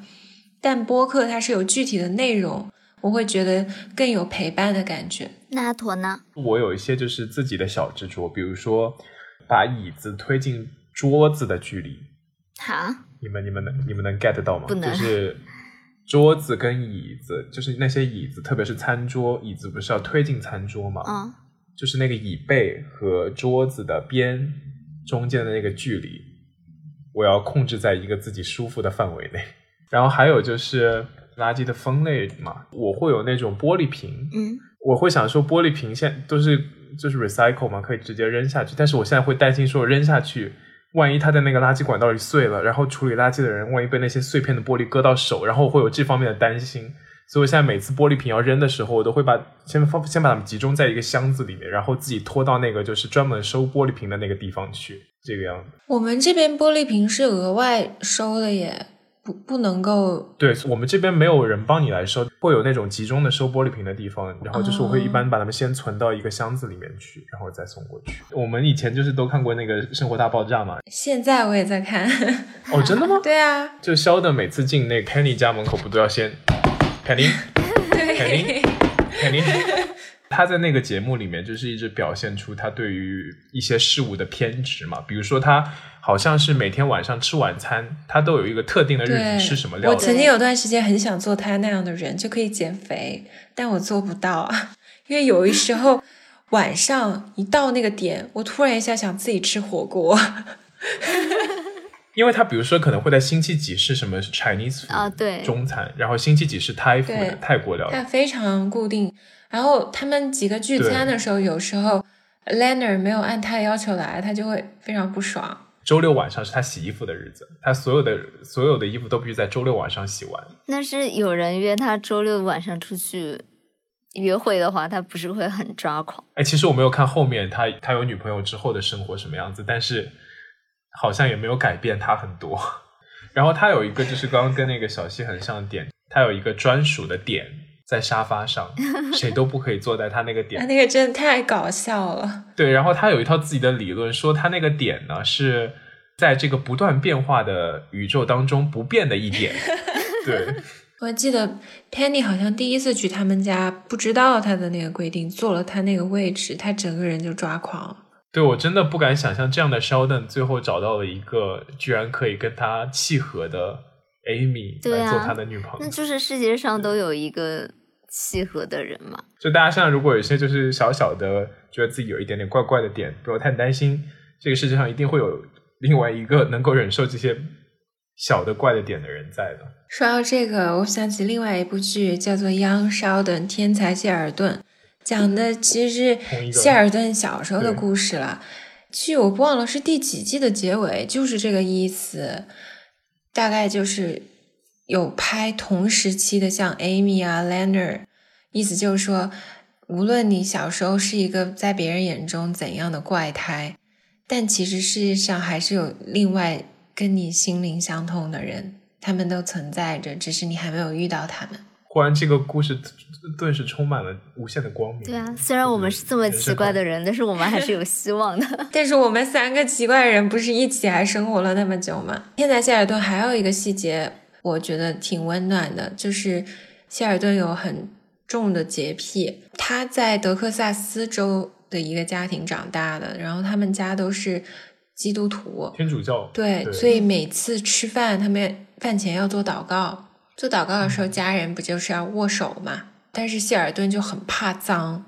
Speaker 1: 但播客它是有具体的内容，我会觉得更有陪伴的感觉。
Speaker 2: 那阿驼呢？
Speaker 3: 我有一些就是自己的小执着，比如说把椅子推进桌子的距离。
Speaker 2: 好？
Speaker 3: 你们你们能你们能 get 到吗？
Speaker 2: 不能。
Speaker 3: 就是桌子跟椅子，就是那些椅子，特别是餐桌椅子，不是要推进餐桌吗？
Speaker 2: 嗯。
Speaker 3: 就是那个椅背和桌子的边中间的那个距离，我要控制在一个自己舒服的范围内。然后还有就是垃圾的分类嘛，我会有那种玻璃瓶。
Speaker 2: 嗯。
Speaker 3: 我会想说，玻璃瓶现都是就是 recycle 嘛，可以直接扔下去。但是我现在会担心说，扔下去，万一他在那个垃圾管道里碎了，然后处理垃圾的人万一被那些碎片的玻璃割到手，然后会有这方面的担心。所以我现在每次玻璃瓶要扔的时候，我都会把先放先把它们集中在一个箱子里面，然后自己拖到那个就是专门收玻璃瓶的那个地方去，这个样子。
Speaker 1: 我们这边玻璃瓶是额外收的耶。不不能够，
Speaker 3: 对我们这边没有人帮你来收，会有那种集中的收玻璃瓶的地方，然后就是我会一般把它们先存到一个箱子里面去，然后再送过去。我们以前就是都看过那个《生活大爆炸》嘛，
Speaker 1: 现在我也在看。
Speaker 3: 哦，真的吗？(laughs)
Speaker 1: 对啊，
Speaker 3: 就肖的每次进那 Kenny 家门口，不都要先 Kenny，Kenny，Kenny。(laughs) 他在那个节目里面，就是一直表现出他对于一些事物的偏执嘛。比如说，他好像是每天晚上吃晚餐，他都有一个特定的日子吃什么料。
Speaker 1: 我曾经有段时间很想做他那样的人，就可以减肥，但我做不到，(laughs) 因为有一时候晚上一到那个点，我突然一下想自己吃火锅。
Speaker 3: 因为他比如说可能会在星期几是什么 Chinese food
Speaker 2: 啊，对，
Speaker 3: 中餐，然后星期几是 Thai food 泰国料理
Speaker 1: 它，非常固定。然后他们几个聚餐的时候，有时候 Leonard 没有按他的要求来，他就会非常不爽。
Speaker 3: 周六晚上是他洗衣服的日子，他所有的所有的衣服都必须在周六晚上洗完。
Speaker 2: 那是有人约他周六晚上出去约会的话，他不是会很抓狂？
Speaker 3: 哎，其实我没有看后面他他有女朋友之后的生活什么样子，但是好像也没有改变他很多。(laughs) 然后他有一个就是刚刚跟那个小溪很像的点，他有一个专属的点在沙发上，(laughs) 谁都不可以坐在他那个点。他。
Speaker 1: 那个真的太搞笑了。
Speaker 3: 对，然后他有一套自己的理论，说他那个点呢是在这个不断变化的宇宙当中不变的一点。(laughs) 对，
Speaker 1: 我记得 Penny 好像第一次去他们家，不知道他的那个规定，坐了他那个位置，他整个人就抓狂。
Speaker 3: 对我真的不敢想象这样的 Sheldon 最后找到了一个居然可以跟他契合的 Amy 来做他的女朋友。
Speaker 2: 那就是世界上都有一个契合的人嘛。
Speaker 3: 就大家现在如果有些就是小小的觉得自己有一点点怪怪的点，不要太担心，这个世界上一定会有另外一个能够忍受这些小的怪的点的人在的。
Speaker 1: 说到这个，我想起另外一部剧，叫做《Young Sheldon 天才谢尔顿》，讲的其实是谢尔顿小时候的故事了。剧我忘了是第几季的结尾，就是这个意思。大概就是有拍同时期的，像 Amy 啊、Leonard，意思就是说，无论你小时候是一个在别人眼中怎样的怪胎，但其实世界上还是有另外跟你心灵相通的人，他们都存在着，只是你还没有遇到他们。
Speaker 3: 忽然，这个故事顿时充满了无限的光明。
Speaker 2: 对啊，虽然我们是这么奇怪的人，但是我们还是有希望的。(laughs)
Speaker 1: 但是我们三个奇怪的人不是一起还生活了那么久吗？现在谢尔顿还有一个细节，我觉得挺温暖的，就是谢尔顿有很重的洁癖，他在德克萨斯州的一个家庭长大的，然后他们家都是基督徒，
Speaker 3: 天主教
Speaker 1: 对，
Speaker 3: 对
Speaker 1: 所以每次吃饭，他们饭前要做祷告。做祷告的时候，家人不就是要握手嘛？但是谢尔顿就很怕脏，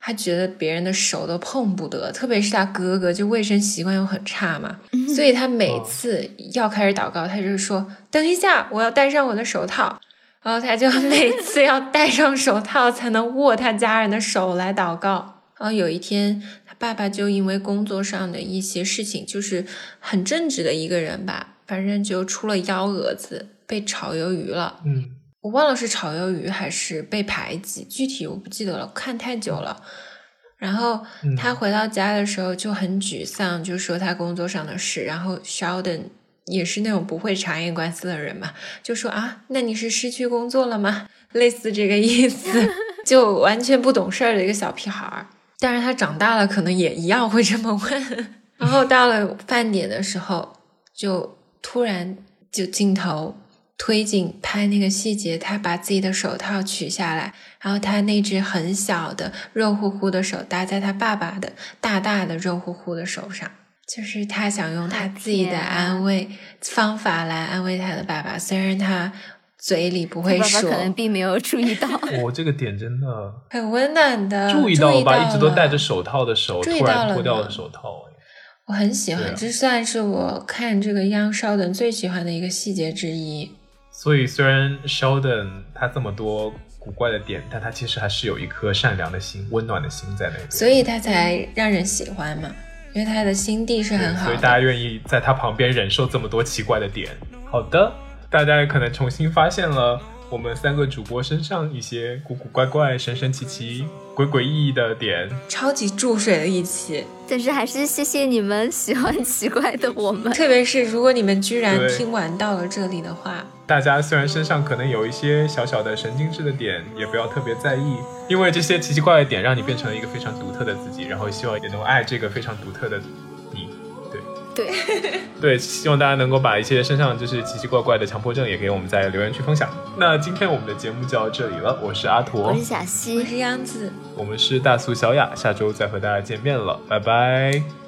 Speaker 1: 他觉得别人的手都碰不得，特别是他哥哥，就卫生习惯又很差嘛，(laughs) 所以他每次要开始祷告，他就说：“等一下，我要戴上我的手套。”然后他就每次要戴上手套才能握他家人的手来祷告。然后有一天，他爸爸就因为工作上的一些事情，就是很正直的一个人吧，反正就出了幺蛾子，被炒鱿鱼了。
Speaker 3: 嗯，
Speaker 1: 我忘了是炒鱿鱼还是被排挤，具体我不记得了，看太久了。然后
Speaker 3: 嗯
Speaker 1: 他回到家的时候就很沮丧，就说他工作上的事。然后 Sheldon 也是那种不会察言观色的人嘛，就说啊，那你是失去工作了吗？类似这个意思，就完全不懂事儿的一个小屁孩儿。但是他长大了，可能也一样会这么问。(laughs) 然后到了饭点的时候，就突然就镜头推进拍那个细节，他把自己的手套取下来，然后他那只很小的肉乎乎的手搭在他爸爸的大大的肉乎乎的手上，就是他想用他自己的安慰方法来安慰他的爸爸，虽然他嘴里不会
Speaker 2: 爸爸
Speaker 1: 说，
Speaker 2: 可能并没有注意到。(laughs)
Speaker 3: 我、这个点真的 (laughs)
Speaker 1: 很温暖的
Speaker 3: 注意
Speaker 1: 到
Speaker 3: 了吧？一直都戴着手套的手，突
Speaker 1: 注意到了
Speaker 3: 然脱掉了手套，哎
Speaker 1: 我很喜欢，
Speaker 3: 啊
Speaker 1: 这算是我看这个《央烧的最喜欢的一个细节之一。
Speaker 3: 所以虽然 Sheldon 他这么多古怪的点，但他其实还是有一颗善良的心、温暖的心在那边。
Speaker 1: 所以他才让人喜欢嘛，因为他的心地是很好
Speaker 3: 所以大家。愿意在他旁边忍受这么多奇怪的点。好的，大家也可能重新发现了我们三个主播身上一些古古怪怪、神神奇奇、鬼诡异异的点。
Speaker 1: 超级注水的一期，
Speaker 2: 但是还是谢谢你们喜欢奇怪的我们。
Speaker 1: 特别是如果你们居然听完到了这里的话，
Speaker 3: 大家虽然身上可能有一些小小的神经质的点，也不要特别在意，因为这些奇奇怪怪的点让你变成了一个非常独特的自己，然后希望也能爱这个非常独特的你。对
Speaker 2: 对，(laughs)
Speaker 3: 对，希望大家能够把一些身上就是奇奇怪怪的强迫症也给我们在留言区分享。那今天我们的节目就到这里了，我是阿驼
Speaker 2: 我是，小
Speaker 1: 我，是杨子，
Speaker 3: 我们是大苏小雅，下周再和大家见面了，拜拜。